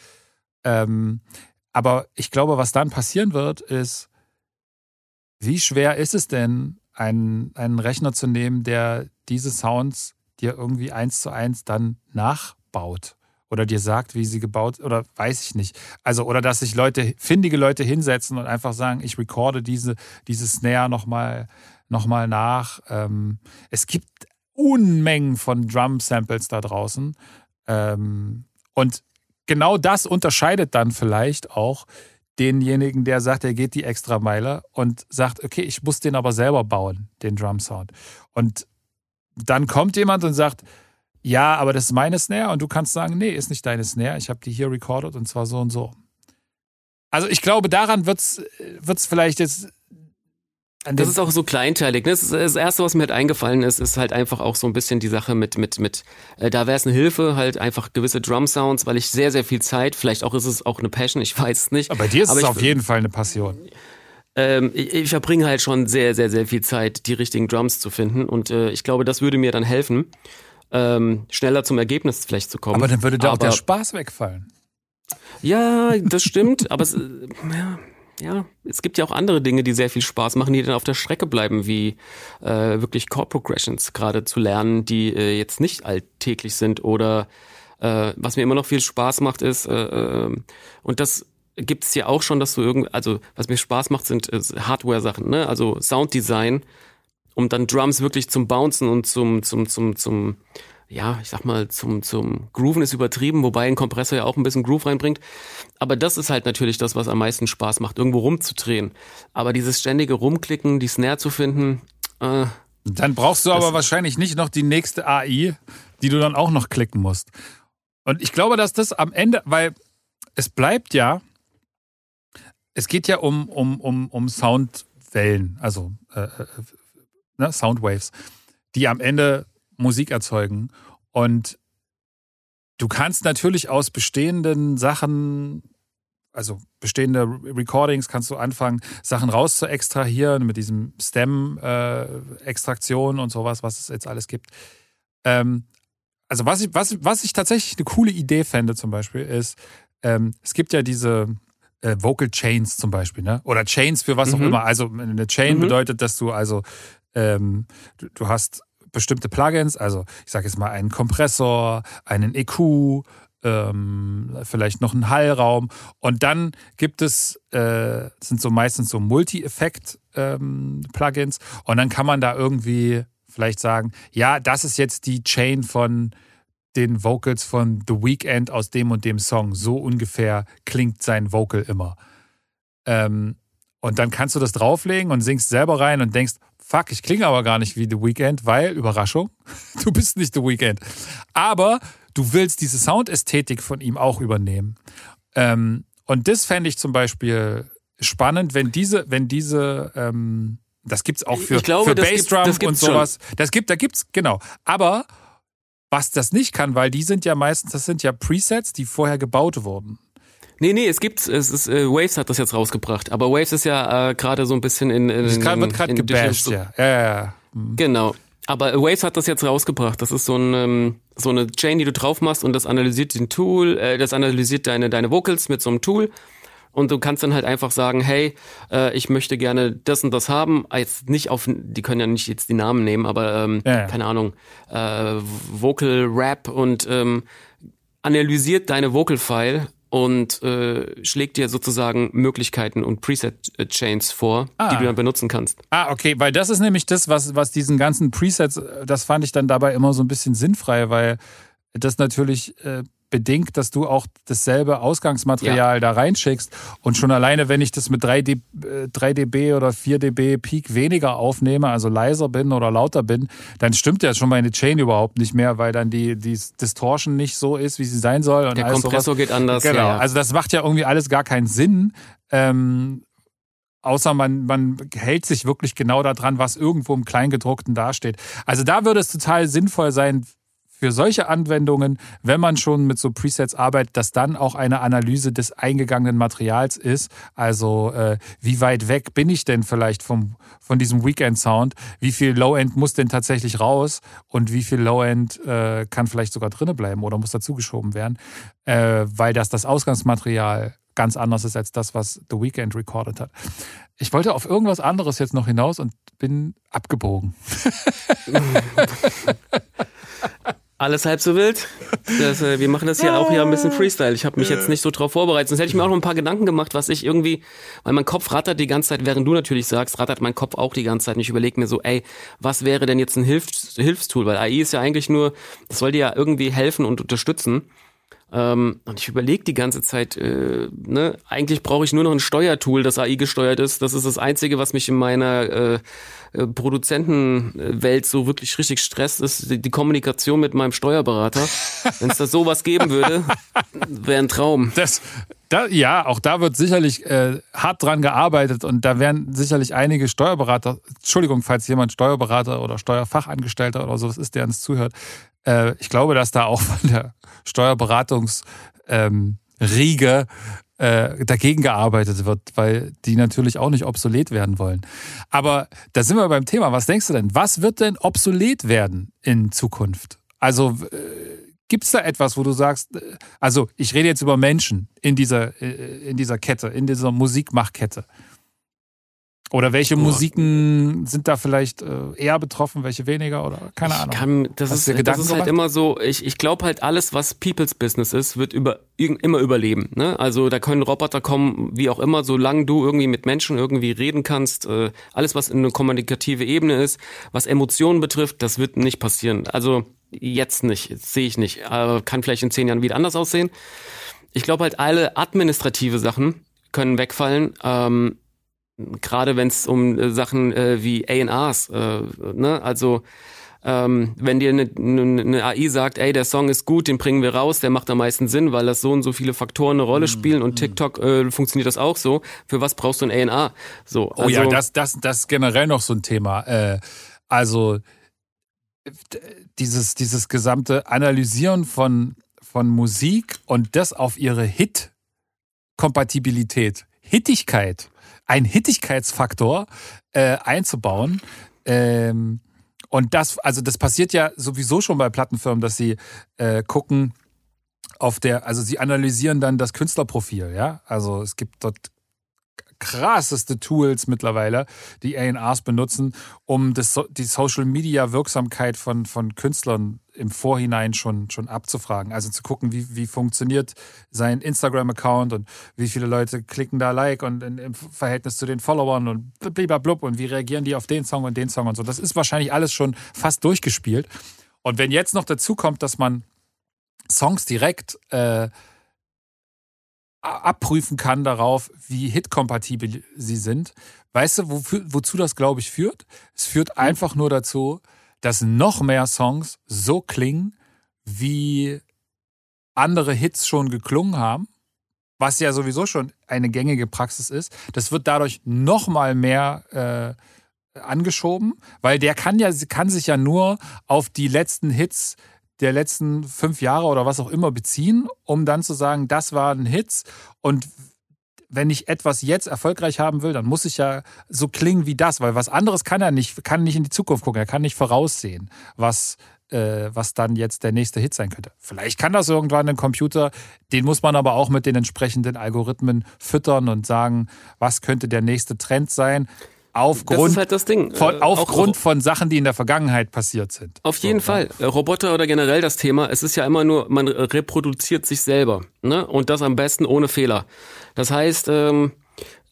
Ähm, aber ich glaube, was dann passieren wird, ist, wie schwer ist es denn, einen, einen Rechner zu nehmen, der diese Sounds dir irgendwie eins zu eins dann nachbaut? Oder dir sagt, wie sie gebaut, oder weiß ich nicht. Also, oder dass sich Leute, findige Leute hinsetzen und einfach sagen, ich recorde diese, diese Snare nochmal noch mal nach. Ähm, es gibt Unmengen von Drum-Samples da draußen. Ähm, und genau das unterscheidet dann vielleicht auch denjenigen, der sagt, er geht die extra Meile und sagt, okay, ich muss den aber selber bauen, den Drum-Sound. Und dann kommt jemand und sagt, ja, aber das ist meine Snare und du kannst sagen, nee, ist nicht deine Snare, ich habe die hier recorded und zwar so und so. Also ich glaube, daran wird es vielleicht jetzt. Das ist auch so kleinteilig. ne? Das, ist das Erste, was mir halt eingefallen ist, ist halt einfach auch so ein bisschen die Sache mit, mit, mit, äh, da wäre es eine Hilfe, halt einfach gewisse Drum-Sounds, weil ich sehr, sehr viel Zeit, vielleicht auch ist es auch eine Passion, ich weiß es nicht. Aber bei dir ist aber es ich- auf jeden Fall eine Passion. Ähm, ich, ich verbringe halt schon sehr, sehr, sehr viel Zeit, die richtigen Drums zu finden und äh, ich glaube, das würde mir dann helfen, ähm, schneller zum Ergebnis vielleicht zu kommen. Aber dann würde da auch der Aber- Spaß wegfallen. Ja, das stimmt, aber es, äh, ja, ja, es gibt ja auch andere Dinge, die sehr viel Spaß machen, die dann auf der Strecke bleiben, wie äh, wirklich Chord Progressions gerade zu lernen, die äh, jetzt nicht alltäglich sind oder äh, was mir immer noch viel Spaß macht ist, äh, äh, und das gibt's ja auch schon, dass du irgend, also was mir Spaß macht, sind äh, Hardware-Sachen, ne? Also Sounddesign, um dann Drums wirklich zum Bouncen und zum, zum, zum, zum, ja, ich sag mal, zum, zum Grooven ist übertrieben, wobei ein Kompressor ja auch ein bisschen Groove reinbringt. Aber das ist halt natürlich das, was am meisten Spaß macht, irgendwo rumzudrehen. Aber dieses ständige Rumklicken, die Snare zu finden, äh, Dann brauchst du aber wahrscheinlich nicht noch die nächste AI, die du dann auch noch klicken musst. Und ich glaube, dass das am Ende, weil es bleibt ja, es geht ja um, um, um, um Soundwellen, also äh, äh, ne, Soundwaves, die am Ende Musik erzeugen. Und du kannst natürlich aus bestehenden Sachen, also bestehende Recordings, kannst du anfangen, Sachen raus zu extrahieren mit diesem Stem-Extraktion äh, und sowas, was es jetzt alles gibt. Ähm, also was ich, was, was ich tatsächlich eine coole Idee fände zum Beispiel ist, ähm, es gibt ja diese äh, Vocal Chains zum Beispiel, ne? Oder Chains für was mhm. auch immer. Also eine Chain mhm. bedeutet, dass du also ähm, du, du hast bestimmte Plugins, also ich sage jetzt mal einen Kompressor, einen EQ, ähm, vielleicht noch einen Hallraum und dann gibt es, äh, sind so meistens so Multi-Effekt-Plugins ähm, und dann kann man da irgendwie vielleicht sagen, ja, das ist jetzt die Chain von den Vocals von The Weeknd aus dem und dem Song. So ungefähr klingt sein Vocal immer. Ähm, und dann kannst du das drauflegen und singst selber rein und denkst, fuck, ich klinge aber gar nicht wie The Weeknd, weil, Überraschung, [LAUGHS] du bist nicht The Weeknd. Aber du willst diese Soundästhetik von ihm auch übernehmen. Ähm, und das fände ich zum Beispiel spannend, wenn diese, wenn diese, ähm, das gibt's auch für, glaube, für Bassdrum und sowas. Schon. Das gibt, da gibt's, genau. Aber was das nicht kann, weil die sind ja meistens, das sind ja Presets, die vorher gebaut wurden. Nee, nee, es gibt, es ist, äh, Waves hat das jetzt rausgebracht, aber Waves ist ja äh, gerade so ein bisschen in, in, in wird gerade gebasht, ja. Ja, ja, ja. Mhm. Genau. Aber Waves hat das jetzt rausgebracht. Das ist so, ein, ähm, so eine Chain, die du drauf machst und das analysiert den Tool, äh, das analysiert deine, deine Vocals mit so einem Tool. Und du kannst dann halt einfach sagen, hey, äh, ich möchte gerne das und das haben. Jetzt nicht auf, die können ja nicht jetzt die Namen nehmen, aber ähm, ja. keine Ahnung, äh, Vocal Rap und ähm, analysiert deine Vocal File und äh, schlägt dir sozusagen Möglichkeiten und Preset-Chains vor, ah. die du dann benutzen kannst. Ah, okay, weil das ist nämlich das, was, was diesen ganzen Presets, das fand ich dann dabei immer so ein bisschen sinnfrei, weil das natürlich äh, bedingt, dass du auch dasselbe Ausgangsmaterial ja. da reinschickst. Und schon alleine, wenn ich das mit 3, D, 3 dB oder 4 dB Peak weniger aufnehme, also leiser bin oder lauter bin, dann stimmt ja schon meine Chain überhaupt nicht mehr, weil dann die, die Distortion nicht so ist, wie sie sein soll. Und Der Kompressor sowas. geht anders. Genau. Ja, Also das macht ja irgendwie alles gar keinen Sinn. Ähm, außer man, man hält sich wirklich genau daran, was irgendwo im Kleingedruckten dasteht. Also da würde es total sinnvoll sein, für solche Anwendungen, wenn man schon mit so Presets arbeitet, dass dann auch eine Analyse des eingegangenen Materials ist. Also äh, wie weit weg bin ich denn vielleicht vom, von diesem Weekend-Sound? Wie viel Low-End muss denn tatsächlich raus? Und wie viel Low-End äh, kann vielleicht sogar drinnen bleiben oder muss dazugeschoben werden? Äh, weil das das Ausgangsmaterial ganz anders ist als das, was The Weekend recorded hat. Ich wollte auf irgendwas anderes jetzt noch hinaus und bin abgebogen. [LAUGHS] Alles halb so wild. Das, äh, wir machen das hier auch hier ein bisschen Freestyle. Ich habe mich jetzt nicht so drauf vorbereitet. Sonst hätte ich mir auch noch ein paar Gedanken gemacht, was ich irgendwie, weil mein Kopf rattert die ganze Zeit, während du natürlich sagst, rattert mein Kopf auch die ganze Zeit. Und ich überlege mir so, ey, was wäre denn jetzt ein Hilfs Hilfstool? Weil AI ist ja eigentlich nur, das soll dir ja irgendwie helfen und unterstützen. Ähm, und ich überlege die ganze Zeit, äh, ne, eigentlich brauche ich nur noch ein Steuertool, das AI gesteuert ist. Das ist das Einzige, was mich in meiner äh, äh, Produzentenwelt so wirklich richtig stresst, ist die, die Kommunikation mit meinem Steuerberater. [LAUGHS] Wenn es da sowas geben würde, wäre ein Traum. Das, da, ja, auch da wird sicherlich äh, hart dran gearbeitet und da werden sicherlich einige Steuerberater, Entschuldigung, falls jemand Steuerberater oder Steuerfachangestellter oder sowas ist, der uns zuhört, äh, ich glaube, dass da auch von der Steuerberatungs ähm, äh, dagegen gearbeitet wird, weil die natürlich auch nicht obsolet werden wollen. Aber da sind wir beim Thema. Was denkst du denn? Was wird denn obsolet werden in Zukunft? Also äh, gibt es da etwas, wo du sagst, äh, also ich rede jetzt über Menschen in dieser, äh, in dieser Kette, in dieser Musikmachkette. Oder welche Musiken sind da vielleicht äh, eher betroffen, welche weniger oder keine Ahnung. Kann, das, ist, das ist halt immer so, ich, ich glaube halt alles, was People's Business ist, wird über, immer überleben. Ne? Also da können Roboter kommen, wie auch immer, solange du irgendwie mit Menschen irgendwie reden kannst. Äh, alles, was in eine kommunikative Ebene ist, was Emotionen betrifft, das wird nicht passieren. Also jetzt nicht, sehe ich nicht. Kann vielleicht in zehn Jahren wieder anders aussehen. Ich glaube halt, alle administrative Sachen können wegfallen. Ähm, gerade wenn es um äh, Sachen äh, wie A&Rs, äh, ne, also ähm, wenn dir eine, eine AI sagt, ey, der Song ist gut, den bringen wir raus, der macht am meisten Sinn, weil das so und so viele Faktoren eine Rolle mhm, spielen und mhm. TikTok äh, funktioniert das auch so. Für was brauchst du ein A&R? So, also, oh ja, also das, das, das ist generell noch so ein Thema. Äh, also dieses, dieses gesamte Analysieren von von Musik und das auf ihre Hit-Kompatibilität, Hittigkeit, ein Hittigkeitsfaktor äh, einzubauen. Ähm, und das, also das passiert ja sowieso schon bei Plattenfirmen, dass sie äh, gucken auf der, also sie analysieren dann das Künstlerprofil, ja. Also es gibt dort krasseste Tools mittlerweile, die A&Rs benutzen, um das, die Social Media Wirksamkeit von, von Künstlern im Vorhinein schon, schon abzufragen. Also zu gucken, wie, wie funktioniert sein Instagram-Account und wie viele Leute klicken da Like und in, im Verhältnis zu den Followern und blub und wie reagieren die auf den Song und den Song und so. Das ist wahrscheinlich alles schon fast durchgespielt. Und wenn jetzt noch dazu kommt, dass man Songs direkt äh, abprüfen kann darauf, wie hitkompatibel sie sind. Weißt du, wofür, wozu das, glaube ich, führt? Es führt hm. einfach nur dazu, dass noch mehr Songs so klingen, wie andere Hits schon geklungen haben, was ja sowieso schon eine gängige Praxis ist. Das wird dadurch noch mal mehr äh, angeschoben, weil der kann ja kann sich ja nur auf die letzten Hits der letzten fünf Jahre oder was auch immer beziehen, um dann zu sagen, das waren Hits und wenn ich etwas jetzt erfolgreich haben will, dann muss ich ja so klingen wie das, weil was anderes kann er nicht, kann nicht in die Zukunft gucken, er kann nicht voraussehen, was, äh, was dann jetzt der nächste Hit sein könnte. Vielleicht kann das irgendwann ein Computer, den muss man aber auch mit den entsprechenden Algorithmen füttern und sagen, was könnte der nächste Trend sein aufgrund, halt von, äh, aufgrund von Sachen, die in der Vergangenheit passiert sind. Auf jeden so, Fall. Ja. Roboter oder generell das Thema, es ist ja immer nur, man reproduziert sich selber. Ne? Und das am besten ohne Fehler. Das heißt, ähm,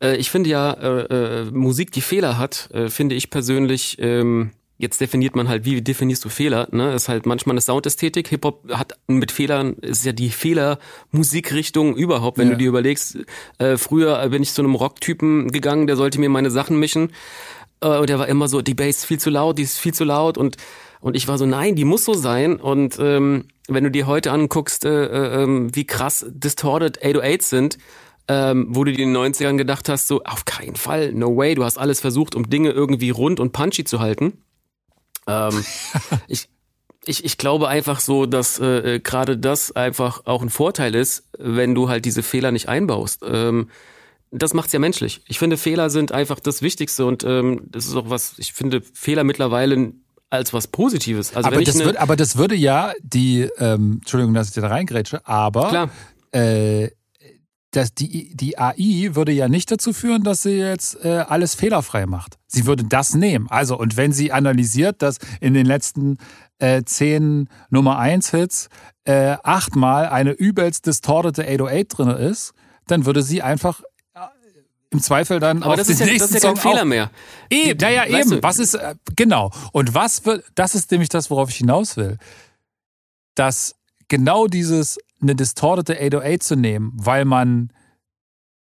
äh, ich finde ja, äh, äh, Musik, die Fehler hat, äh, finde ich persönlich ähm, jetzt definiert man halt, wie definierst du Fehler? Ne? Ist halt manchmal eine Soundästhetik. Hip-Hop hat mit Fehlern, ist ja die Fehler-Musikrichtung überhaupt, wenn ja. du dir überlegst. Äh, früher bin ich zu einem Rocktypen gegangen, der sollte mir meine Sachen mischen. Äh, und der war immer so, die Bass ist viel zu laut, die ist viel zu laut. Und, und ich war so, nein, die muss so sein. Und ähm, wenn du dir heute anguckst, äh, äh, ähm, wie krass distorted 808 sind, ähm, wo du dir in den 90ern gedacht hast, so auf keinen Fall, no way, du hast alles versucht, um Dinge irgendwie rund und punchy zu halten. Ähm, [LAUGHS] ich, ich, ich glaube einfach so, dass äh, gerade das einfach auch ein Vorteil ist, wenn du halt diese Fehler nicht einbaust. Ähm, das macht's ja menschlich. Ich finde, Fehler sind einfach das Wichtigste und ähm, das ist auch was, ich finde Fehler mittlerweile als was Positives. Also aber, das wird, aber das würde ja die, ähm, Entschuldigung, dass ich da reingrätsche, aber Klar. Äh, das, die, die AI würde ja nicht dazu führen, dass sie jetzt äh, alles fehlerfrei macht. Sie würde das nehmen. Also, und wenn sie analysiert, dass in den letzten äh, zehn Nummer 1 Hits äh, achtmal eine übelst distortete 808 drin ist, dann würde sie einfach äh, im Zweifel dann Aber auf das den ist ja, nächsten das ist ja kein Song Fehler mehr. Eben, naja, eben. Du? Was ist, äh, genau. Und was wird, das ist nämlich das, worauf ich hinaus will. Dass genau dieses eine distortete 808 zu nehmen, weil man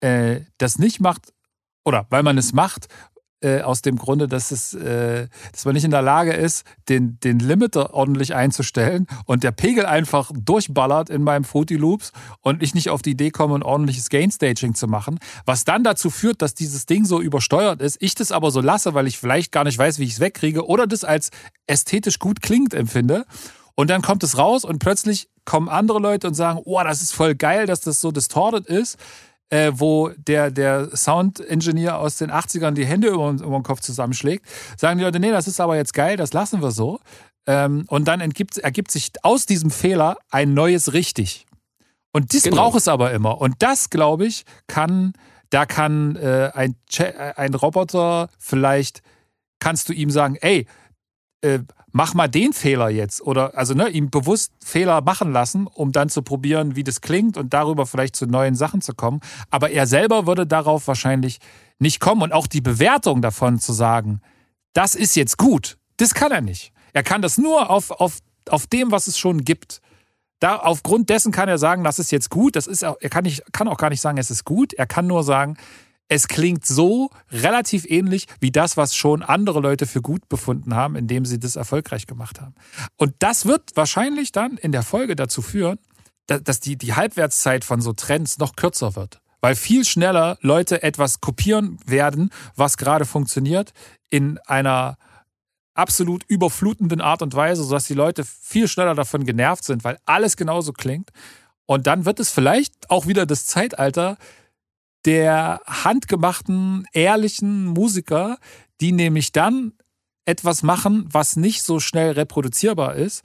äh, das nicht macht oder weil man es macht äh, aus dem Grunde, dass es, äh, dass man nicht in der Lage ist, den, den Limiter ordentlich einzustellen und der Pegel einfach durchballert in meinem Fruity Loops und ich nicht auf die Idee komme, ein ordentliches Gain-Staging zu machen, was dann dazu führt, dass dieses Ding so übersteuert ist, ich das aber so lasse, weil ich vielleicht gar nicht weiß, wie ich es wegkriege oder das als ästhetisch gut klingt empfinde. Und dann kommt es raus und plötzlich kommen andere Leute und sagen, oh, das ist voll geil, dass das so distorted ist. Äh, wo der, der Sound-Engineer aus den 80ern die Hände über, über den Kopf zusammenschlägt, sagen die Leute, nee, das ist aber jetzt geil, das lassen wir so. Ähm, und dann entgibt, ergibt sich aus diesem Fehler ein neues Richtig. Und das genau. braucht es aber immer. Und das, glaube ich, kann, da kann äh, ein, ein Roboter vielleicht, kannst du ihm sagen, ey, äh, mach mal den Fehler jetzt oder also ne, ihm bewusst Fehler machen lassen, um dann zu probieren, wie das klingt und darüber vielleicht zu neuen Sachen zu kommen. Aber er selber würde darauf wahrscheinlich nicht kommen und auch die Bewertung davon zu sagen, das ist jetzt gut, das kann er nicht. Er kann das nur auf, auf, auf dem, was es schon gibt. Da, aufgrund dessen kann er sagen, das ist jetzt gut. Das ist, er kann, nicht, kann auch gar nicht sagen, es ist gut. Er kann nur sagen, es klingt so relativ ähnlich wie das, was schon andere Leute für gut befunden haben, indem sie das erfolgreich gemacht haben. Und das wird wahrscheinlich dann in der Folge dazu führen, dass die, die Halbwertszeit von so Trends noch kürzer wird. Weil viel schneller Leute etwas kopieren werden, was gerade funktioniert, in einer absolut überflutenden Art und Weise, sodass die Leute viel schneller davon genervt sind, weil alles genauso klingt. Und dann wird es vielleicht auch wieder das Zeitalter der handgemachten, ehrlichen Musiker, die nämlich dann etwas machen, was nicht so schnell reproduzierbar ist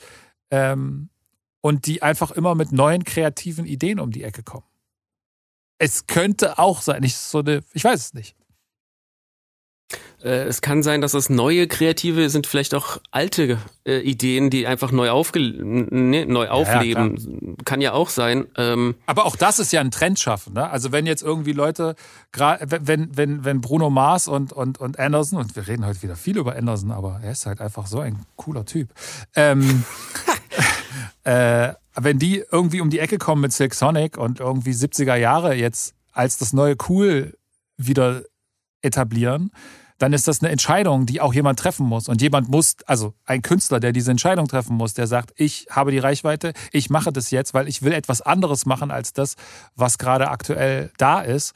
ähm, und die einfach immer mit neuen kreativen Ideen um die Ecke kommen. Es könnte auch sein, ich so eine, ich weiß es nicht. Äh, es kann sein, dass das neue Kreative sind vielleicht auch alte äh, Ideen, die einfach neu, aufge ne, neu aufleben. Ja, kann ja auch sein. Ähm Aber auch das ist ja ein Trend schaffen. Ne? Also wenn jetzt irgendwie Leute, wenn, wenn, wenn Bruno Mars und, und, und Anderson, und wir reden heute wieder viel über Anderson, aber er ist halt einfach so ein cooler Typ. Ähm, [LAUGHS] äh, wenn die irgendwie um die Ecke kommen mit Silk Sonic und irgendwie 70er Jahre jetzt als das neue Cool wieder etablieren, dann ist das eine Entscheidung, die auch jemand treffen muss. Und jemand muss, also ein Künstler, der diese Entscheidung treffen muss, der sagt, ich habe die Reichweite, ich mache das jetzt, weil ich will etwas anderes machen als das, was gerade aktuell da ist.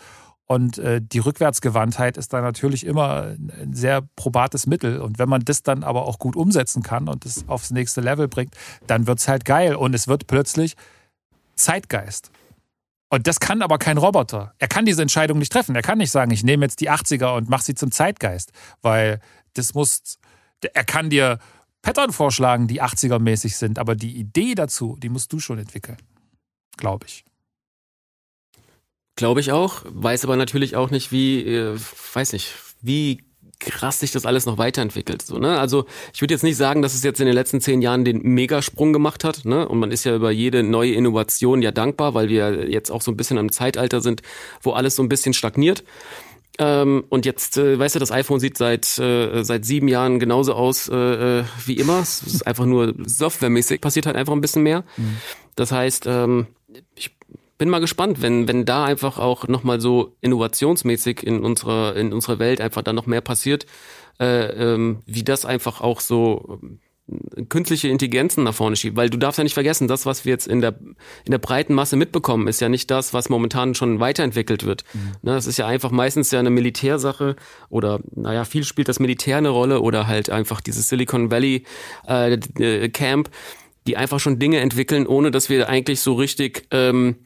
Und äh, die Rückwärtsgewandtheit ist da natürlich immer ein sehr probates Mittel. Und wenn man das dann aber auch gut umsetzen kann und es aufs nächste Level bringt, dann wird es halt geil. Und es wird plötzlich Zeitgeist. Und das kann aber kein Roboter. Er kann diese Entscheidung nicht treffen. Er kann nicht sagen, ich nehme jetzt die 80er und mache sie zum Zeitgeist, weil das muss, er kann dir Pattern vorschlagen, die 80er-mäßig sind, aber die Idee dazu, die musst du schon entwickeln. Glaube ich. Glaube ich auch, weiß aber natürlich auch nicht, wie, äh, weiß nicht, wie krass sich das alles noch weiterentwickelt. So, ne? Also ich würde jetzt nicht sagen, dass es jetzt in den letzten zehn Jahren den Megasprung gemacht hat. Ne? Und man ist ja über jede neue Innovation ja dankbar, weil wir jetzt auch so ein bisschen am Zeitalter sind, wo alles so ein bisschen stagniert. Ähm, und jetzt, äh, weißt du, das iPhone sieht seit äh, seit sieben Jahren genauso aus äh, äh wie immer. Es ist einfach nur softwaremäßig, passiert halt einfach ein bisschen mehr. Mhm. Das heißt, ähm, ich bin mal gespannt, wenn, wenn da einfach auch nochmal so innovationsmäßig in unserer, in unserer Welt einfach dann noch mehr passiert, äh, ähm, wie das einfach auch so äh, künstliche Intelligenzen nach vorne schiebt. Weil du darfst ja nicht vergessen, das, was wir jetzt in der, in der breiten Masse mitbekommen, ist ja nicht das, was momentan schon weiterentwickelt wird. Mhm. Ne, das ist ja einfach meistens ja eine Militärsache oder, naja, viel spielt das Militär eine Rolle oder halt einfach dieses Silicon Valley äh, äh Camp, die einfach schon Dinge entwickeln, ohne dass wir eigentlich so richtig ähm,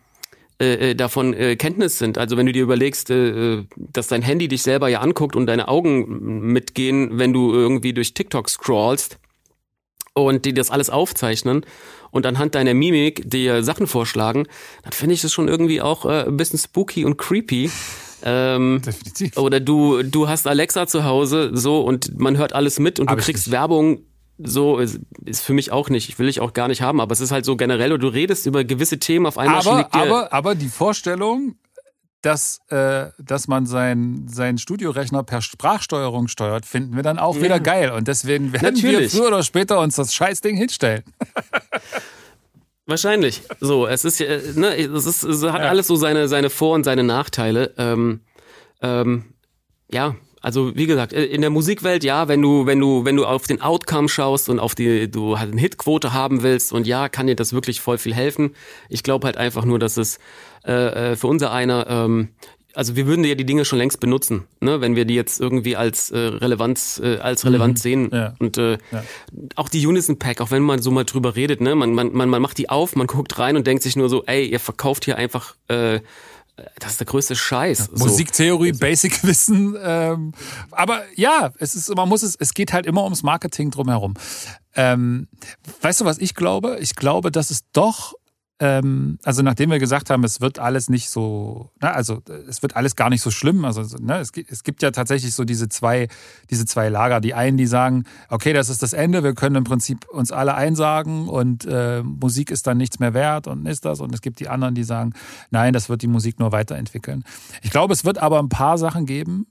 äh, äh, davon äh, Kenntnis sind. Also wenn du dir überlegst, äh, äh, dass dein Handy dich selber ja anguckt und deine Augen mitgehen, wenn du irgendwie durch TikTok scrollst und die das alles aufzeichnen und anhand deiner Mimik dir Sachen vorschlagen, dann finde ich das schon irgendwie auch äh, ein bisschen spooky und creepy. Ähm, Definitiv. Oder du, du hast Alexa zu Hause so und man hört alles mit und Hab du kriegst Werbung so ist, ist für mich auch nicht. Ich will ich auch gar nicht haben, aber es ist halt so generell, du redest über gewisse Themen auf einmal. Aber, aber, aber die Vorstellung, dass, äh, dass man seinen sein Studiorechner per Sprachsteuerung steuert, finden wir dann auch ja. wieder geil. Und deswegen werden Natürlich. wir früher oder später uns das Scheißding hinstellen. [LAUGHS] Wahrscheinlich. So, es ist ja, ne, es ist, es hat ja. alles so seine, seine Vor- und seine Nachteile. Ähm, ähm, ja, also wie gesagt, äh, in der Musikwelt ja, wenn du wenn du wenn du auf den Outcome schaust und auf die du halt eine Hitquote haben willst und ja, kann dir das wirklich voll viel helfen. Ich glaube halt einfach nur, dass es äh, äh, für unser einer ähm, also wir würden ja die Dinge schon längst benutzen, ne, wenn wir die jetzt irgendwie als äh, Relevanz äh, als relevant mhm. sehen ja. und äh, ja. auch die Unison Pack, auch wenn man so mal drüber redet, ne, man, man man man macht die auf, man guckt rein und denkt sich nur so, ey, ihr verkauft hier einfach äh, das ist der größte Scheiß. Ja, Musiktheorie, so. Basic-Wissen. Ähm, aber ja, es ist, man muss es, es geht halt immer ums Marketing drumherum. Ähm, weißt du, was ich glaube? Ich glaube, dass es doch ähm, also nachdem wir gesagt haben, es wird alles nicht so, na, also es wird alles gar nicht so schlimm. Also ne, es, gibt, es gibt ja tatsächlich so diese zwei, diese zwei Lager. Die einen, die sagen, okay, das ist das Ende, wir können im Prinzip uns alle einsagen und äh, Musik ist dann nichts mehr wert und ist das. Und es gibt die anderen, die sagen, nein, das wird die Musik nur weiterentwickeln. Ich glaube, es wird aber ein paar Sachen geben,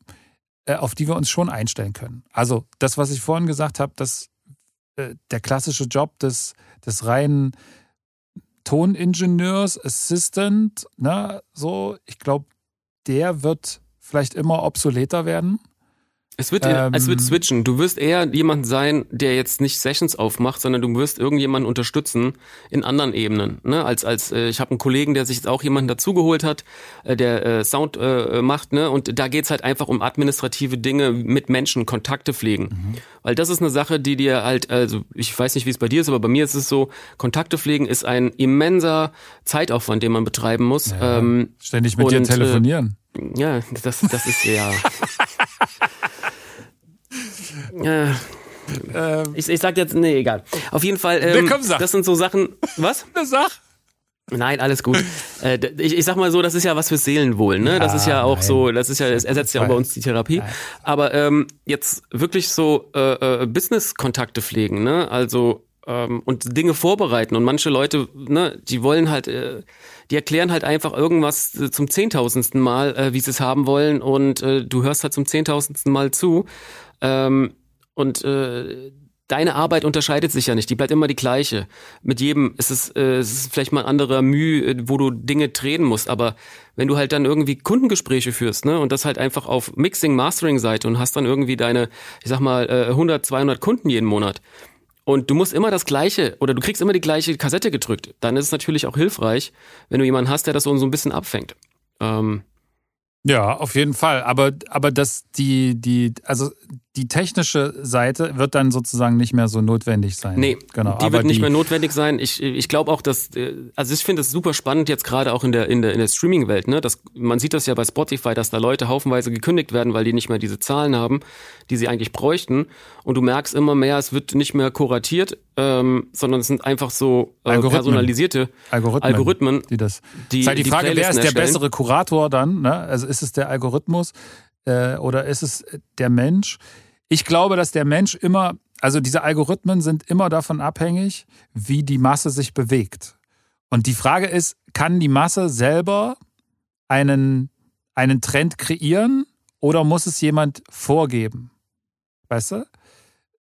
äh, auf die wir uns schon einstellen können. Also das, was ich vorhin gesagt habe, dass äh, der klassische Job des, des reinen Toningenieurs, Assistant, ne, so, ich glaube, der wird vielleicht immer obsoleter werden. Es wird, ähm, es wird switchen. Du wirst eher jemand sein, der jetzt nicht Sessions aufmacht, sondern du wirst irgendjemanden unterstützen in anderen Ebenen. Ne? Als als äh, ich habe einen Kollegen, der sich jetzt auch jemanden dazugeholt hat, äh, der äh, Sound äh, macht, ne? Und da geht's halt einfach um administrative Dinge mit Menschen, Kontakte pflegen. Mhm. Weil das ist eine Sache, die dir halt, also ich weiß nicht, wie es bei dir ist, aber bei mir ist es so, Kontakte pflegen ist ein immenser Zeitaufwand, den man betreiben muss. Ja, ähm, ständig mit und, dir äh, telefonieren. ja, das, das ist ja. [LAUGHS] [LAUGHS] Äh, ähm. ich, ich sag jetzt, nee, egal. Auf jeden Fall, ähm, komm, das sind so Sachen. Was? [LAUGHS] Na, sag. Nein, alles gut. [LAUGHS] äh, ich, ich sag mal so, das ist ja was fürs Seelenwohl, ne? Das ist ja auch nein. so, das ist ja, es ersetzt ja auch bei uns die Therapie. Nein. Aber ähm, jetzt wirklich so äh, äh, Business-Kontakte pflegen, ne? Also ähm, und Dinge vorbereiten. Und manche Leute, ne, die wollen halt, äh, die erklären halt einfach irgendwas äh, zum zehntausendsten Mal, äh, wie sie es haben wollen, und äh, du hörst halt zum zehntausendsten Mal zu. Ähm, und äh, deine Arbeit unterscheidet sich ja nicht, die bleibt immer die gleiche. Mit jedem ist es, äh, es ist vielleicht mal ein anderer Mühe, äh, wo du Dinge drehen musst, aber wenn du halt dann irgendwie Kundengespräche führst, ne, und das halt einfach auf Mixing, Mastering Seite und hast dann irgendwie deine, ich sag mal, äh, 100, 200 Kunden jeden Monat und du musst immer das gleiche oder du kriegst immer die gleiche Kassette gedrückt, dann ist es natürlich auch hilfreich, wenn du jemanden hast, der das so, so ein bisschen abfängt. Ähm, ja, auf jeden Fall. Aber, aber das, die, die, also die technische Seite wird dann sozusagen nicht mehr so notwendig sein. Nee, genau. die wird nicht die mehr notwendig sein. Ich, ich glaube auch, dass, äh, also ich finde es super spannend jetzt gerade auch in der, in der, in der Streaming-Welt, ne? Das, man sieht das ja bei Spotify, dass da Leute haufenweise gekündigt werden, weil die nicht mehr diese Zahlen haben, die sie eigentlich bräuchten. Und du merkst immer mehr, es wird nicht mehr kuratiert, ähm, sondern es sind einfach so äh, personalisierte Algorithmen, Algorithmen, die das. Die, ist halt die, die Frage, wer ist der erstellen. bessere Kurator dann? Ne? Also ist es der Algorithmus äh, oder ist es der Mensch? Ich glaube, dass der Mensch immer, also diese Algorithmen sind immer davon abhängig, wie die Masse sich bewegt. Und die Frage ist, kann die Masse selber einen, einen Trend kreieren oder muss es jemand vorgeben? Weißt du?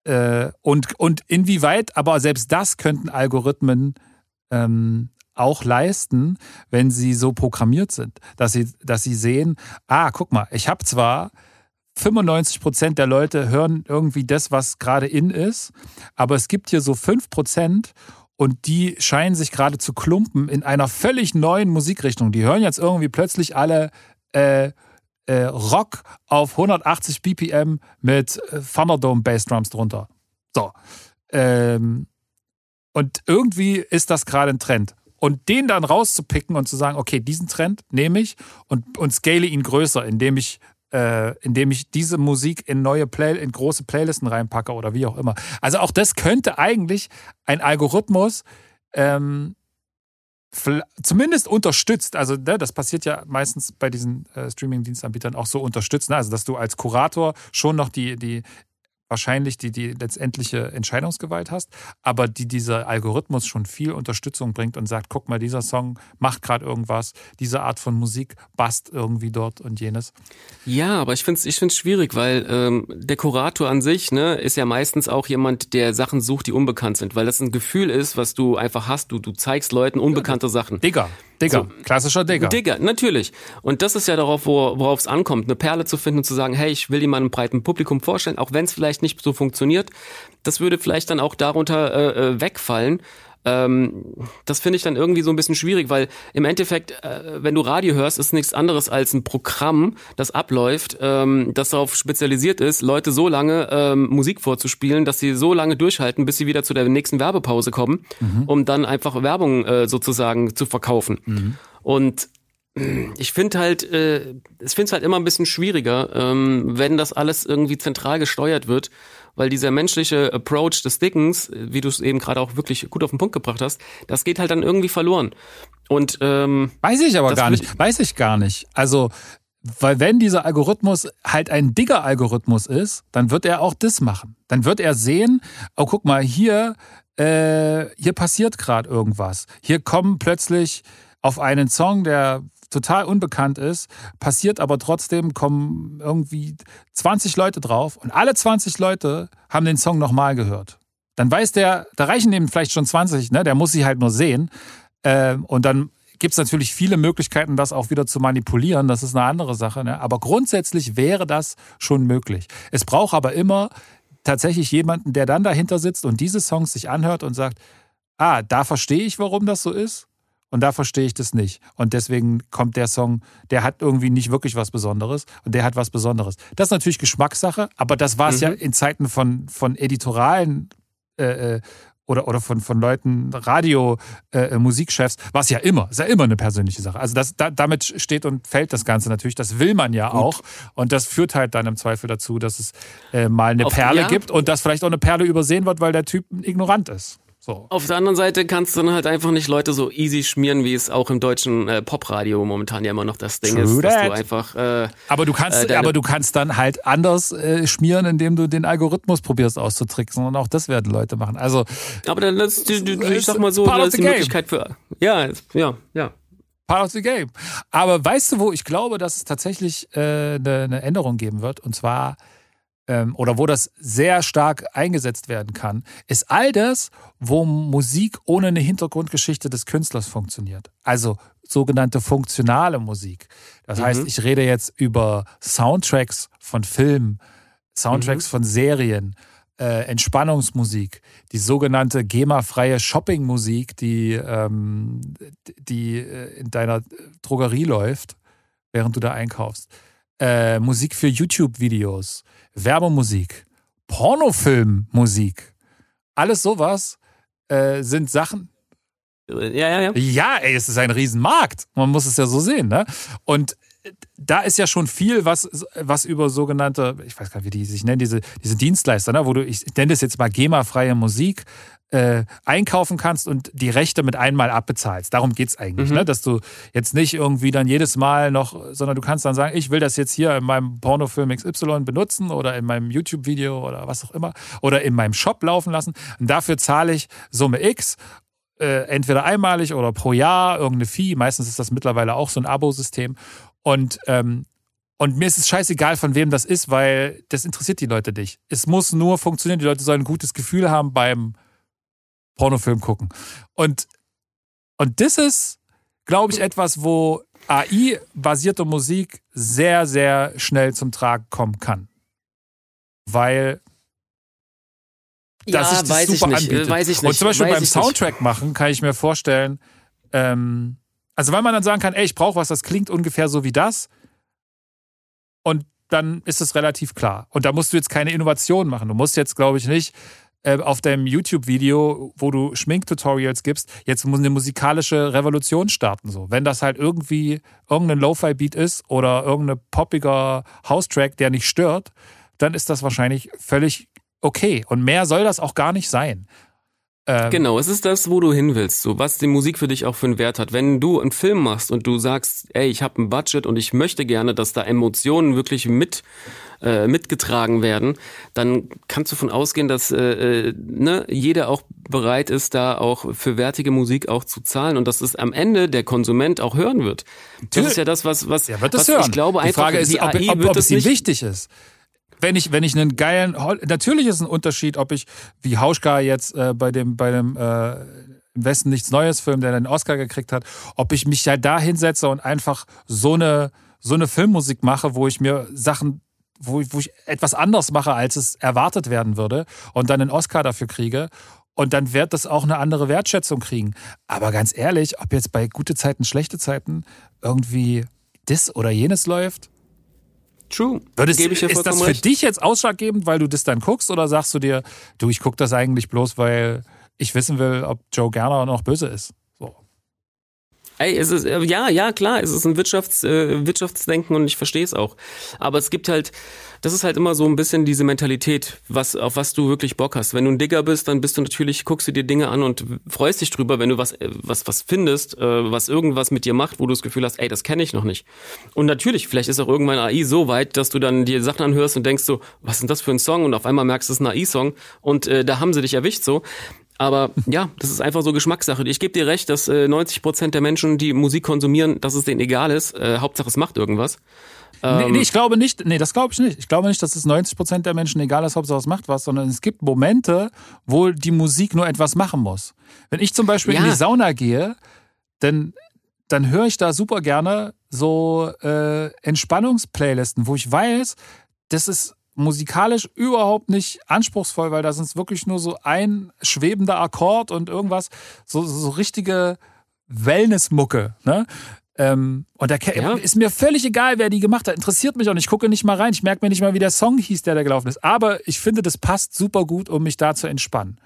Äh, und, und inwieweit, aber selbst das könnten Algorithmen ähm, auch leisten, wenn sie so programmiert sind, dass sie, dass sie sehen, ah, guck mal, ich habe zwar 95 Prozent der Leute hören irgendwie das, was gerade in ist, aber es gibt hier so 5 Prozent und die scheinen sich gerade zu klumpen in einer völlig neuen Musikrichtung. Die hören jetzt irgendwie plötzlich alle äh, äh, Rock auf 180 BPM mit äh, Thunderdome Bassdrums drunter. So. Ähm, und irgendwie ist das gerade ein Trend. Und den dann rauszupicken und zu sagen, okay, diesen Trend nehme ich und, und scale ihn größer, indem ich äh, indem ich diese Musik in neue Play in große Playlisten reinpacke oder wie auch immer. Also auch das könnte eigentlich ein Algorithmus ähm, zumindest unterstützt. Also ne, das passiert ja meistens bei diesen äh, Streaming-Dienstanbietern auch so unterstützt. Ne? Also dass du als Kurator schon noch die, die wahrscheinlich die, die letztendliche Entscheidungsgewalt hast, aber die dieser Algorithmus schon viel Unterstützung bringt und sagt, guck mal, dieser Song macht gerade irgendwas, diese Art von Musik passt irgendwie dort und jenes. Ja, aber ich finde es ich find's schwierig, weil ähm, der Kurator an sich ne, ist ja meistens auch jemand, der Sachen sucht, die unbekannt sind, weil das ein Gefühl ist, was du einfach hast. Du, du zeigst Leuten unbekannte ja, Sachen. Digger. Digger, so, klassischer Digger. Digger, natürlich. Und das ist ja darauf, worauf es ankommt, eine Perle zu finden und zu sagen, hey, ich will die mal einem breiten Publikum vorstellen, auch wenn es vielleicht nicht so funktioniert. Das würde vielleicht dann auch darunter äh, äh wegfallen. Ähm, das finde ich dann irgendwie so ein bisschen schwierig, weil im Endeffekt, äh, wenn du Radio hörst, ist nichts anderes als ein Programm, das abläuft, ähm, das darauf spezialisiert ist, Leute so lange ähm, Musik vorzuspielen, dass sie so lange durchhalten, bis sie wieder zu der nächsten Werbepause kommen, mhm. um dann einfach Werbung äh, sozusagen zu verkaufen. Mhm. Und ich finde halt, äh, ich finde es halt immer ein bisschen schwieriger, ähm, wenn das alles irgendwie zentral gesteuert wird weil dieser menschliche Approach des Dickens, wie du es eben gerade auch wirklich gut auf den Punkt gebracht hast, das geht halt dann irgendwie verloren. Und ähm, weiß ich aber gar nicht, weiß ich gar nicht. Also weil wenn dieser Algorithmus halt ein dicker Algorithmus ist, dann wird er auch das machen. Dann wird er sehen, oh guck mal, hier, äh, hier passiert gerade irgendwas. Hier kommen plötzlich auf einen Song, der total unbekannt ist, passiert aber trotzdem, kommen irgendwie 20 Leute drauf und alle 20 Leute haben den Song nochmal gehört. Dann weiß der, da reichen dem vielleicht schon 20, ne? der muss sie halt nur sehen. Ähm, und dann gibt es natürlich viele Möglichkeiten, das auch wieder zu manipulieren. Das ist eine andere Sache. Ne? Aber grundsätzlich wäre das schon möglich. Es braucht aber immer tatsächlich jemanden, der dann dahinter sitzt und diese Songs sich anhört und sagt, ah, da verstehe ich, warum das so ist. Und da verstehe ich das nicht. Und deswegen kommt der Song, der hat irgendwie nicht wirklich was Besonderes und der hat was Besonderes. Das ist natürlich Geschmackssache, aber das war es mhm. ja in Zeiten von, von editoralen äh, äh oder, oder von, von Leuten, Radio, äh, Musikchefs, war es ja immer, ist ja immer eine persönliche Sache. Also das, da, damit steht und fällt das Ganze natürlich. Das will man ja Gut. auch. Und das führt halt dann im Zweifel dazu, dass es äh, mal eine Auf, Perle ja. gibt und dass vielleicht auch eine Perle übersehen wird, weil der Typ ignorant ist. So. Auf der anderen Seite kannst du dann halt einfach nicht Leute so easy schmieren, wie es auch im deutschen äh, Popradio momentan ja immer noch das Ding True ist, that. dass du einfach. Äh, aber du kannst, äh, aber du kannst dann halt anders äh, schmieren, indem du den Algorithmus probierst auszutricksen und auch das werden Leute machen. Also. Aber dann das, du, du, ich sag mal so, das ist die game. Möglichkeit für. Ja, ja, ja. Part of the game. Aber weißt du, wo ich glaube, dass es tatsächlich äh, eine, eine Änderung geben wird? Und zwar oder wo das sehr stark eingesetzt werden kann, ist all das, wo Musik ohne eine Hintergrundgeschichte des Künstlers funktioniert. Also sogenannte funktionale Musik. Das mhm. heißt, ich rede jetzt über Soundtracks von Filmen, Soundtracks mhm. von Serien, äh, Entspannungsmusik, die sogenannte GEMA-freie Shopping-Musik, die, ähm, die äh, in deiner Drogerie läuft, während du da einkaufst. Äh, Musik für YouTube-Videos, Werbemusik, Pornofilmmusik, alles sowas äh, sind Sachen. Ja, ja, ja. Ja, ey, es ist ein Riesenmarkt. Man muss es ja so sehen, ne? Und da ist ja schon viel, was, was über sogenannte, ich weiß gar nicht, wie die sich nennen, diese, diese Dienstleister, ne? wo du, ich nenne das jetzt mal GEMA-freie Musik, äh, einkaufen kannst und die Rechte mit einmal abbezahlst. Darum geht es eigentlich, mhm. ne? dass du jetzt nicht irgendwie dann jedes Mal noch, sondern du kannst dann sagen, ich will das jetzt hier in meinem Pornofilm XY benutzen oder in meinem YouTube-Video oder was auch immer oder in meinem Shop laufen lassen. Und dafür zahle ich Summe X äh, entweder einmalig oder pro Jahr irgendeine Fee. Meistens ist das mittlerweile auch so ein Abo-System. Und, ähm, und mir ist es scheißegal, von wem das ist, weil das interessiert die Leute nicht. Es muss nur funktionieren. Die Leute sollen ein gutes Gefühl haben beim Pornofilm gucken. Und, und das ist, glaube ich, etwas, wo AI-basierte Musik sehr, sehr schnell zum Tragen kommen kann. Weil das ja, sich das super anbietet. Weiß ich nicht. Und zum Beispiel beim Soundtrack nicht. machen kann ich mir vorstellen, ähm, also weil man dann sagen kann, ey, ich brauche was, das klingt ungefähr so wie das. Und dann ist es relativ klar. Und da musst du jetzt keine Innovation machen. Du musst jetzt, glaube ich, nicht äh, auf deinem YouTube-Video, wo du Schminktutorials gibst, jetzt muss eine musikalische Revolution starten. So. Wenn das halt irgendwie irgendein Lo-Fi-Beat ist oder irgendein poppiger House-Track, der nicht stört, dann ist das wahrscheinlich völlig okay. Und mehr soll das auch gar nicht sein. Ähm, genau, es ist das, wo du hin willst, so was die Musik für dich auch für einen Wert hat. Wenn du einen Film machst und du sagst, ey, ich habe ein Budget und ich möchte gerne, dass da Emotionen wirklich mit äh, mitgetragen werden, dann kannst du von ausgehen, dass äh, äh, ne, jeder auch bereit ist, da auch für wertige Musik auch zu zahlen und dass es am Ende der Konsument auch hören wird. Das ist ja das, was was, ja, wird was hören. ich glaube die einfach, Frage ist, die ob, AI ob, ob, ob es ihm wichtig ist wenn ich, wenn ich einen geilen, natürlich ist ein Unterschied, ob ich wie Hauschka jetzt äh, bei dem, bei dem äh, im Westen nichts Neues Film, der den Oscar gekriegt hat, ob ich mich ja da hinsetze und einfach so eine, so eine Filmmusik mache, wo ich mir Sachen, wo, wo ich etwas anders mache, als es erwartet werden würde und dann einen Oscar dafür kriege. Und dann wird das auch eine andere Wertschätzung kriegen. Aber ganz ehrlich, ob jetzt bei gute Zeiten, schlechte Zeiten irgendwie das oder jenes läuft, True. Würdest, Gebe ich dir ist das für recht. dich jetzt ausschlaggebend, weil du das dann guckst oder sagst du dir, du, ich gucke das eigentlich bloß, weil ich wissen will, ob Joe Gerner noch böse ist? So. Ey, es ist, äh, ja, ja, klar, es ist ein Wirtschafts, äh, Wirtschaftsdenken und ich verstehe es auch. Aber es gibt halt, das ist halt immer so ein bisschen diese Mentalität, was, auf was du wirklich Bock hast. Wenn du ein Digger bist, dann bist du natürlich, guckst du dir Dinge an und freust dich drüber, wenn du was, äh, was, was findest, äh, was irgendwas mit dir macht, wo du das Gefühl hast, ey, das kenne ich noch nicht. Und natürlich, vielleicht ist auch irgendwann AI so weit, dass du dann dir Sachen anhörst und denkst so, was ist das für ein Song? Und auf einmal merkst du, es ist ein AI-Song und äh, da haben sie dich erwischt so. Aber ja, das ist einfach so Geschmackssache. Ich gebe dir recht, dass äh, 90 Prozent der Menschen, die Musik konsumieren, dass es denen egal ist. Äh, Hauptsache, es macht irgendwas. Ähm, nee, nee, ich glaube nicht, nee, das glaube ich nicht. Ich glaube nicht, dass es 90 Prozent der Menschen egal ist, Hauptsache es macht was, sondern es gibt Momente, wo die Musik nur etwas machen muss. Wenn ich zum Beispiel ja. in die Sauna gehe, dann dann höre ich da super gerne so äh, Entspannungsplaylisten, wo ich weiß, das ist musikalisch überhaupt nicht anspruchsvoll, weil da sind es wirklich nur so ein schwebender Akkord und irgendwas, so, so richtige Wellnessmucke. Ne? Ähm, und da ja. ist mir völlig egal, wer die gemacht hat. Interessiert mich auch nicht. Ich gucke nicht mal rein. Ich merke mir nicht mal, wie der Song hieß, der da gelaufen ist. Aber ich finde, das passt super gut, um mich da zu entspannen.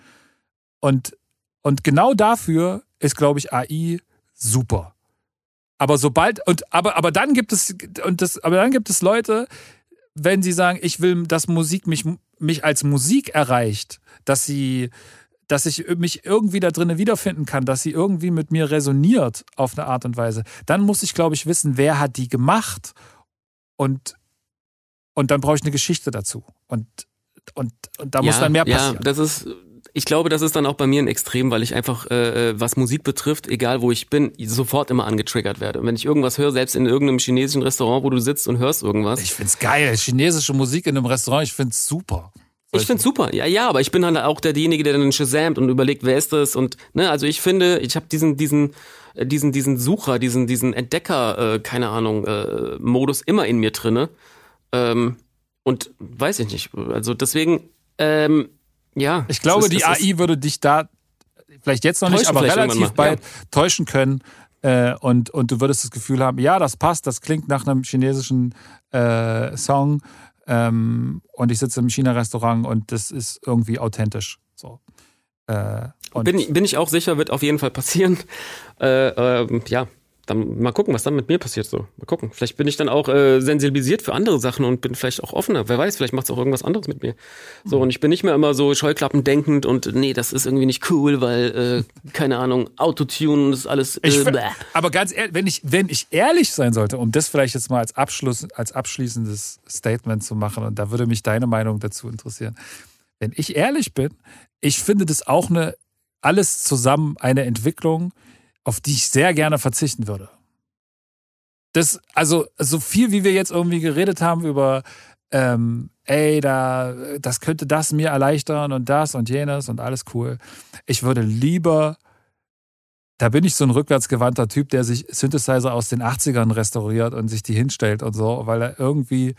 Und, und genau dafür ist, glaube ich, AI super. Aber sobald, und, aber, aber dann gibt es, und das, aber dann gibt es Leute, wenn sie sagen, ich will, dass Musik mich, mich als Musik erreicht, dass sie, dass ich mich irgendwie da drinnen wiederfinden kann, dass sie irgendwie mit mir resoniert auf eine Art und Weise, dann muss ich, glaube ich, wissen, wer hat die gemacht und, und dann brauche ich eine Geschichte dazu. Und, und, und da ja, muss dann mehr passieren. Ja, das ist ich glaube, das ist dann auch bei mir ein Extrem, weil ich einfach, äh, äh, was Musik betrifft, egal wo ich bin, sofort immer angetriggert werde. Und wenn ich irgendwas höre, selbst in irgendeinem chinesischen Restaurant, wo du sitzt und hörst irgendwas. Ich find's geil, chinesische Musik in einem Restaurant, ich find's super. Ich find's super, ja, ja, aber ich bin dann auch derjenige, der dann shazamt und überlegt, wer ist das und ne, also ich finde, ich habe diesen diesen äh, diesen diesen Sucher, diesen diesen Entdecker, äh, keine Ahnung, äh, Modus immer in mir drinne ähm, und weiß ich nicht, also deswegen ähm, ja. Ich glaube, ist, die AI würde dich da vielleicht jetzt noch nicht, aber relativ bald ja. täuschen können. Äh, und, und du würdest das Gefühl haben, ja, das passt, das klingt nach einem chinesischen äh, Song. Ähm, und ich sitze im China-Restaurant und das ist irgendwie authentisch. So. Äh, bin, bin ich auch sicher, wird auf jeden Fall passieren. Äh, ähm, ja, dann mal gucken, was dann mit mir passiert so. Mal gucken. Vielleicht bin ich dann auch äh, sensibilisiert für andere Sachen und bin vielleicht auch offener. Wer weiß, vielleicht macht es auch irgendwas anderes mit mir. So, mhm. und ich bin nicht mehr immer so Scheuklappen denkend und nee, das ist irgendwie nicht cool, weil, äh, keine Ahnung, Autotune ist alles. Äh, ich, aber ganz ehrlich, wenn ich, wenn ich ehrlich sein sollte, um das vielleicht jetzt mal als Abschluss, als abschließendes Statement zu machen, und da würde mich deine Meinung dazu interessieren. Wenn ich ehrlich bin, ich finde das auch eine, alles zusammen eine Entwicklung, auf die ich sehr gerne verzichten würde. Das, also, so viel wie wir jetzt irgendwie geredet haben über, ähm, ey, da, das könnte das mir erleichtern und das und jenes und alles cool. Ich würde lieber, da bin ich so ein rückwärtsgewandter Typ, der sich Synthesizer aus den 80ern restauriert und sich die hinstellt und so, weil er irgendwie,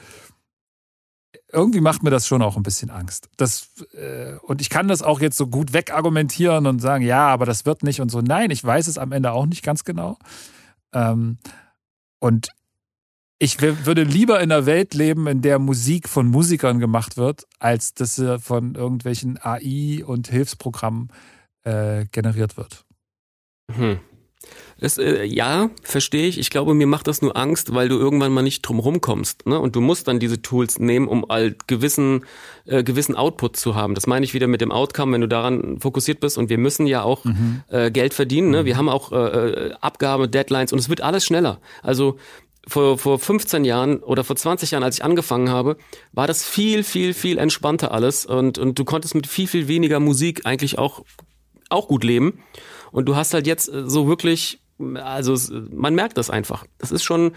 irgendwie macht mir das schon auch ein bisschen Angst. Das, äh, und ich kann das auch jetzt so gut wegargumentieren und sagen, ja, aber das wird nicht und so. Nein, ich weiß es am Ende auch nicht ganz genau. Ähm, und ich würde lieber in einer Welt leben, in der Musik von Musikern gemacht wird, als dass sie von irgendwelchen AI und Hilfsprogrammen äh, generiert wird. Hm. Das, äh, ja, verstehe ich. Ich glaube, mir macht das nur Angst, weil du irgendwann mal nicht drum rumkommst. Ne? Und du musst dann diese Tools nehmen, um halt gewissen, äh, gewissen Output zu haben. Das meine ich wieder mit dem Outcome, wenn du daran fokussiert bist. Und wir müssen ja auch mhm. äh, Geld verdienen. Ne? Wir haben auch äh, äh Abgabe, Deadlines und es wird alles schneller. Also vor, vor 15 Jahren oder vor 20 Jahren, als ich angefangen habe, war das viel, viel, viel entspannter alles. Und, und du konntest mit viel, viel weniger Musik eigentlich auch, auch gut leben. Und du hast halt jetzt äh, so wirklich, also man merkt das einfach. Das ist schon,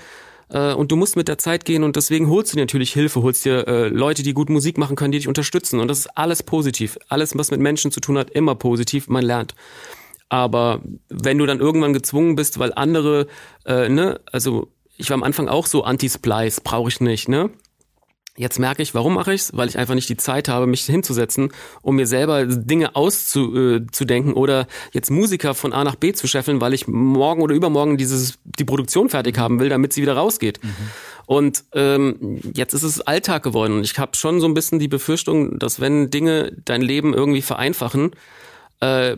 äh, und du musst mit der Zeit gehen und deswegen holst du dir natürlich Hilfe, holst dir äh, Leute, die gut Musik machen können, die dich unterstützen. Und das ist alles positiv. Alles, was mit Menschen zu tun hat, immer positiv. Man lernt. Aber wenn du dann irgendwann gezwungen bist, weil andere, äh, ne, also ich war am Anfang auch so Anti-Splice, brauche ich nicht, ne? Jetzt merke ich, warum mache ich's? Weil ich einfach nicht die Zeit habe, mich hinzusetzen, um mir selber Dinge auszudenken oder jetzt Musiker von A nach B zu scheffeln, weil ich morgen oder übermorgen dieses die Produktion fertig haben will, damit sie wieder rausgeht. Mhm. Und ähm, jetzt ist es Alltag geworden und ich habe schon so ein bisschen die Befürchtung, dass wenn Dinge dein Leben irgendwie vereinfachen, äh,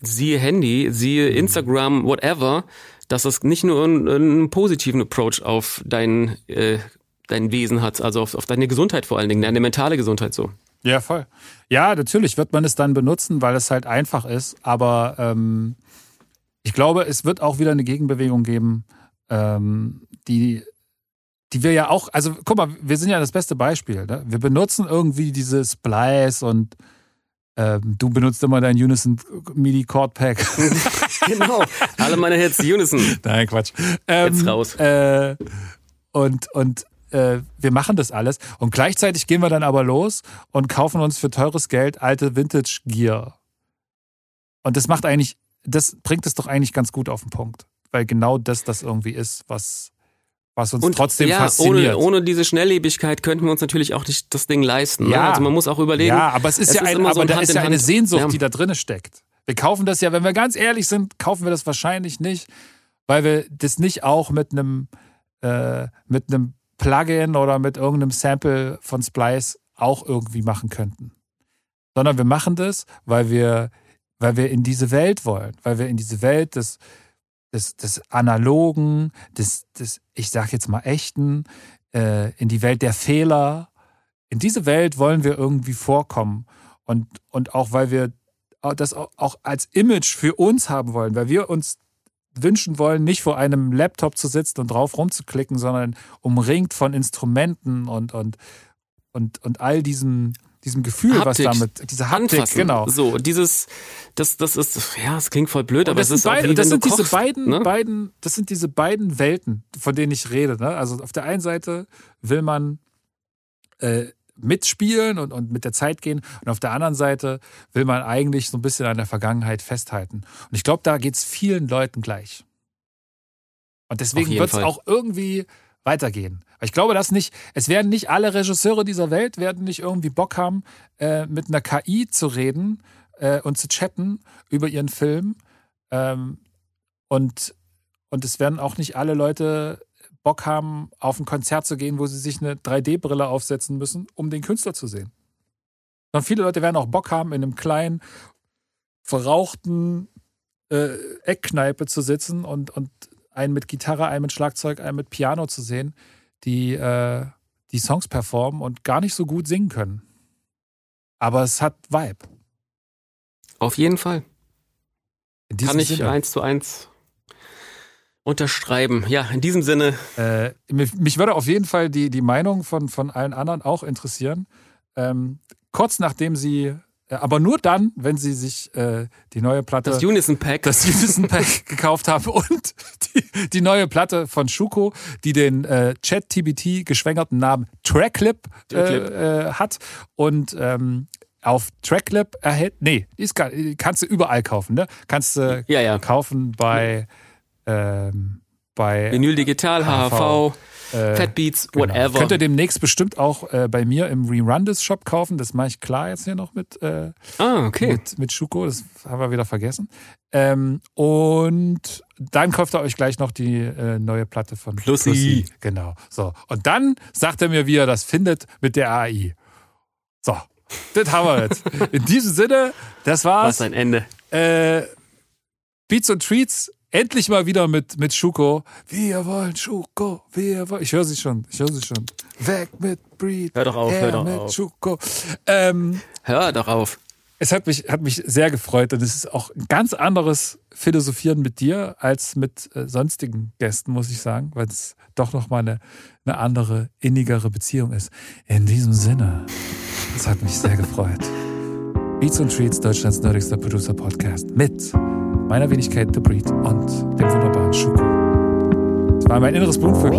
siehe Handy, siehe mhm. Instagram, whatever, dass das nicht nur einen, einen positiven Approach auf dein äh, dein Wesen hat, also auf, auf deine Gesundheit vor allen Dingen, deine mentale Gesundheit so. Ja, voll. Ja, natürlich wird man es dann benutzen, weil es halt einfach ist. Aber ähm, ich glaube, es wird auch wieder eine Gegenbewegung geben, ähm, die, die wir ja auch, also guck mal, wir sind ja das beste Beispiel. Ne? Wir benutzen irgendwie diese Splice und ähm, du benutzt immer dein Unison MIDI Chord Pack. [LAUGHS] genau. Alle meine Hits Unison. Nein, Quatsch. Ähm, Jetzt raus. Äh, und, und äh, wir machen das alles. Und gleichzeitig gehen wir dann aber los und kaufen uns für teures Geld alte Vintage Gear. Und das macht eigentlich, das bringt es doch eigentlich ganz gut auf den Punkt. weil genau das das irgendwie ist, was, was uns Und trotzdem ja, fasziniert. Ohne, ohne diese Schnelllebigkeit könnten wir uns natürlich auch nicht das Ding leisten. Ja. Ne? Also man muss auch überlegen. Ja, aber es ist es ja ist ein, so aber ein da ist ja eine. Sehnsucht, Ja. die da drin steckt. Wir kaufen das ja, wenn wir ganz ehrlich sind, kaufen wir das wahrscheinlich nicht, weil wir das nicht auch mit einem äh, mit einem Plugin oder mit irgendeinem Sample von Splice auch irgendwie machen könnten. Sondern wir machen das, weil wir, weil wir in diese Welt wollen, weil wir in diese Welt des, des, des Analogen, des, des, ich sag jetzt mal echten, äh, in die Welt der Fehler. In diese Welt wollen wir irgendwie vorkommen. Und, und auch weil wir das auch auch als Image für uns haben wollen, weil wir uns wünschen wollen, nicht vor einem Laptop zu sitzen und drauf rumzuklicken, sondern umringt von Instrumenten und, und, und, und all diesem, diesem Gefühl, was Haptik. damit, diese Haptik, Anfassen. genau. So, dieses, das, das ist, ja, es klingt voll blöd, aber das es sind, ist auch beide, wie das sind du diese kochst, beiden, ne? beiden, das sind diese beiden Welten, von denen ich rede. Ne? Also auf der einen Seite will man äh, mitspielen und, und mit der Zeit gehen und auf der anderen Seite will man eigentlich so ein bisschen an der Vergangenheit festhalten. Und ich glaube, da geht es vielen Leuten gleich. Und deswegen wird es auch irgendwie weitergehen. Ich glaube, dass nicht, es werden nicht alle Regisseure dieser Welt werden nicht irgendwie Bock haben, äh, mit einer KI zu reden äh, und zu chatten über ihren Film. Ähm, und, und es werden auch nicht alle Leute Bock haben, auf ein Konzert zu gehen, wo sie sich eine 3D-Brille aufsetzen müssen, um den Künstler zu sehen. Sondern viele Leute werden auch Bock haben, in einem kleinen, verrauchten äh, Eckkneipe zu sitzen und, und einen mit Gitarre, einen mit Schlagzeug, einen mit Piano zu sehen, die äh, die Songs performen und gar nicht so gut singen können. Aber es hat Vibe. Auf jeden Fall. Kann ich Sinne. eins zu eins unterschreiben. Ja, in diesem Sinne, Äh, mich, mich würde auf jeden Fall die, die Meinung von, von allen anderen auch interessieren. Ähm, kurz nachdem sie, äh, aber nur dann, wenn sie sich äh, die neue Platte, das Unison Pack. das Unison Pack [LAUGHS] gekauft haben und die, die neue Platte von Schuko, die den äh, Chat-TBT geschwängerten Namen Tracklip, äh, Tracklip. äh, hat und ähm, auf Tracklip erhält, nee, die ist gar, kannst du überall kaufen, ne? Kannst du ja, ja. kaufen bei ähm, bei Vinyl Digital, HHV, äh, Fat Beats, Genau. whatever. Könnt ihr demnächst bestimmt auch äh, bei mir im Rerun Shop kaufen. Das mache ich klar jetzt hier noch mit, äh, ah, okay. mit, mit Schuko. Das haben wir wieder vergessen. Ähm, und dann kauft ihr euch gleich noch die äh, neue Platte von Plussi. Genau. So. Und dann sagt er mir, wie er das findet mit der AI. So. Das haben wir jetzt. In diesem Sinne, das war's. Was ein Ende. Äh, Beats und Treats, endlich mal wieder mit, mit Schuko. Wir wollen Schuko, wir wollen. Ich höre sie schon, ich höre sie schon. Weg mit Breed. Hör doch auf, hör doch mit auf. Schuko. Ähm, Hör doch auf. es hat mich, hat mich sehr gefreut und es ist auch ein ganz anderes Philosophieren mit dir als mit äh, sonstigen Gästen, muss ich sagen, weil es doch nochmal eine, eine andere, innigere Beziehung ist. In diesem Sinne, es hat mich sehr gefreut. Beats und Treats, Deutschlands nerdigster Producer-Podcast mit meiner Wenigkeit The Breed und dem wunderbaren Schuko. Es war mein inneres Blumenvögel.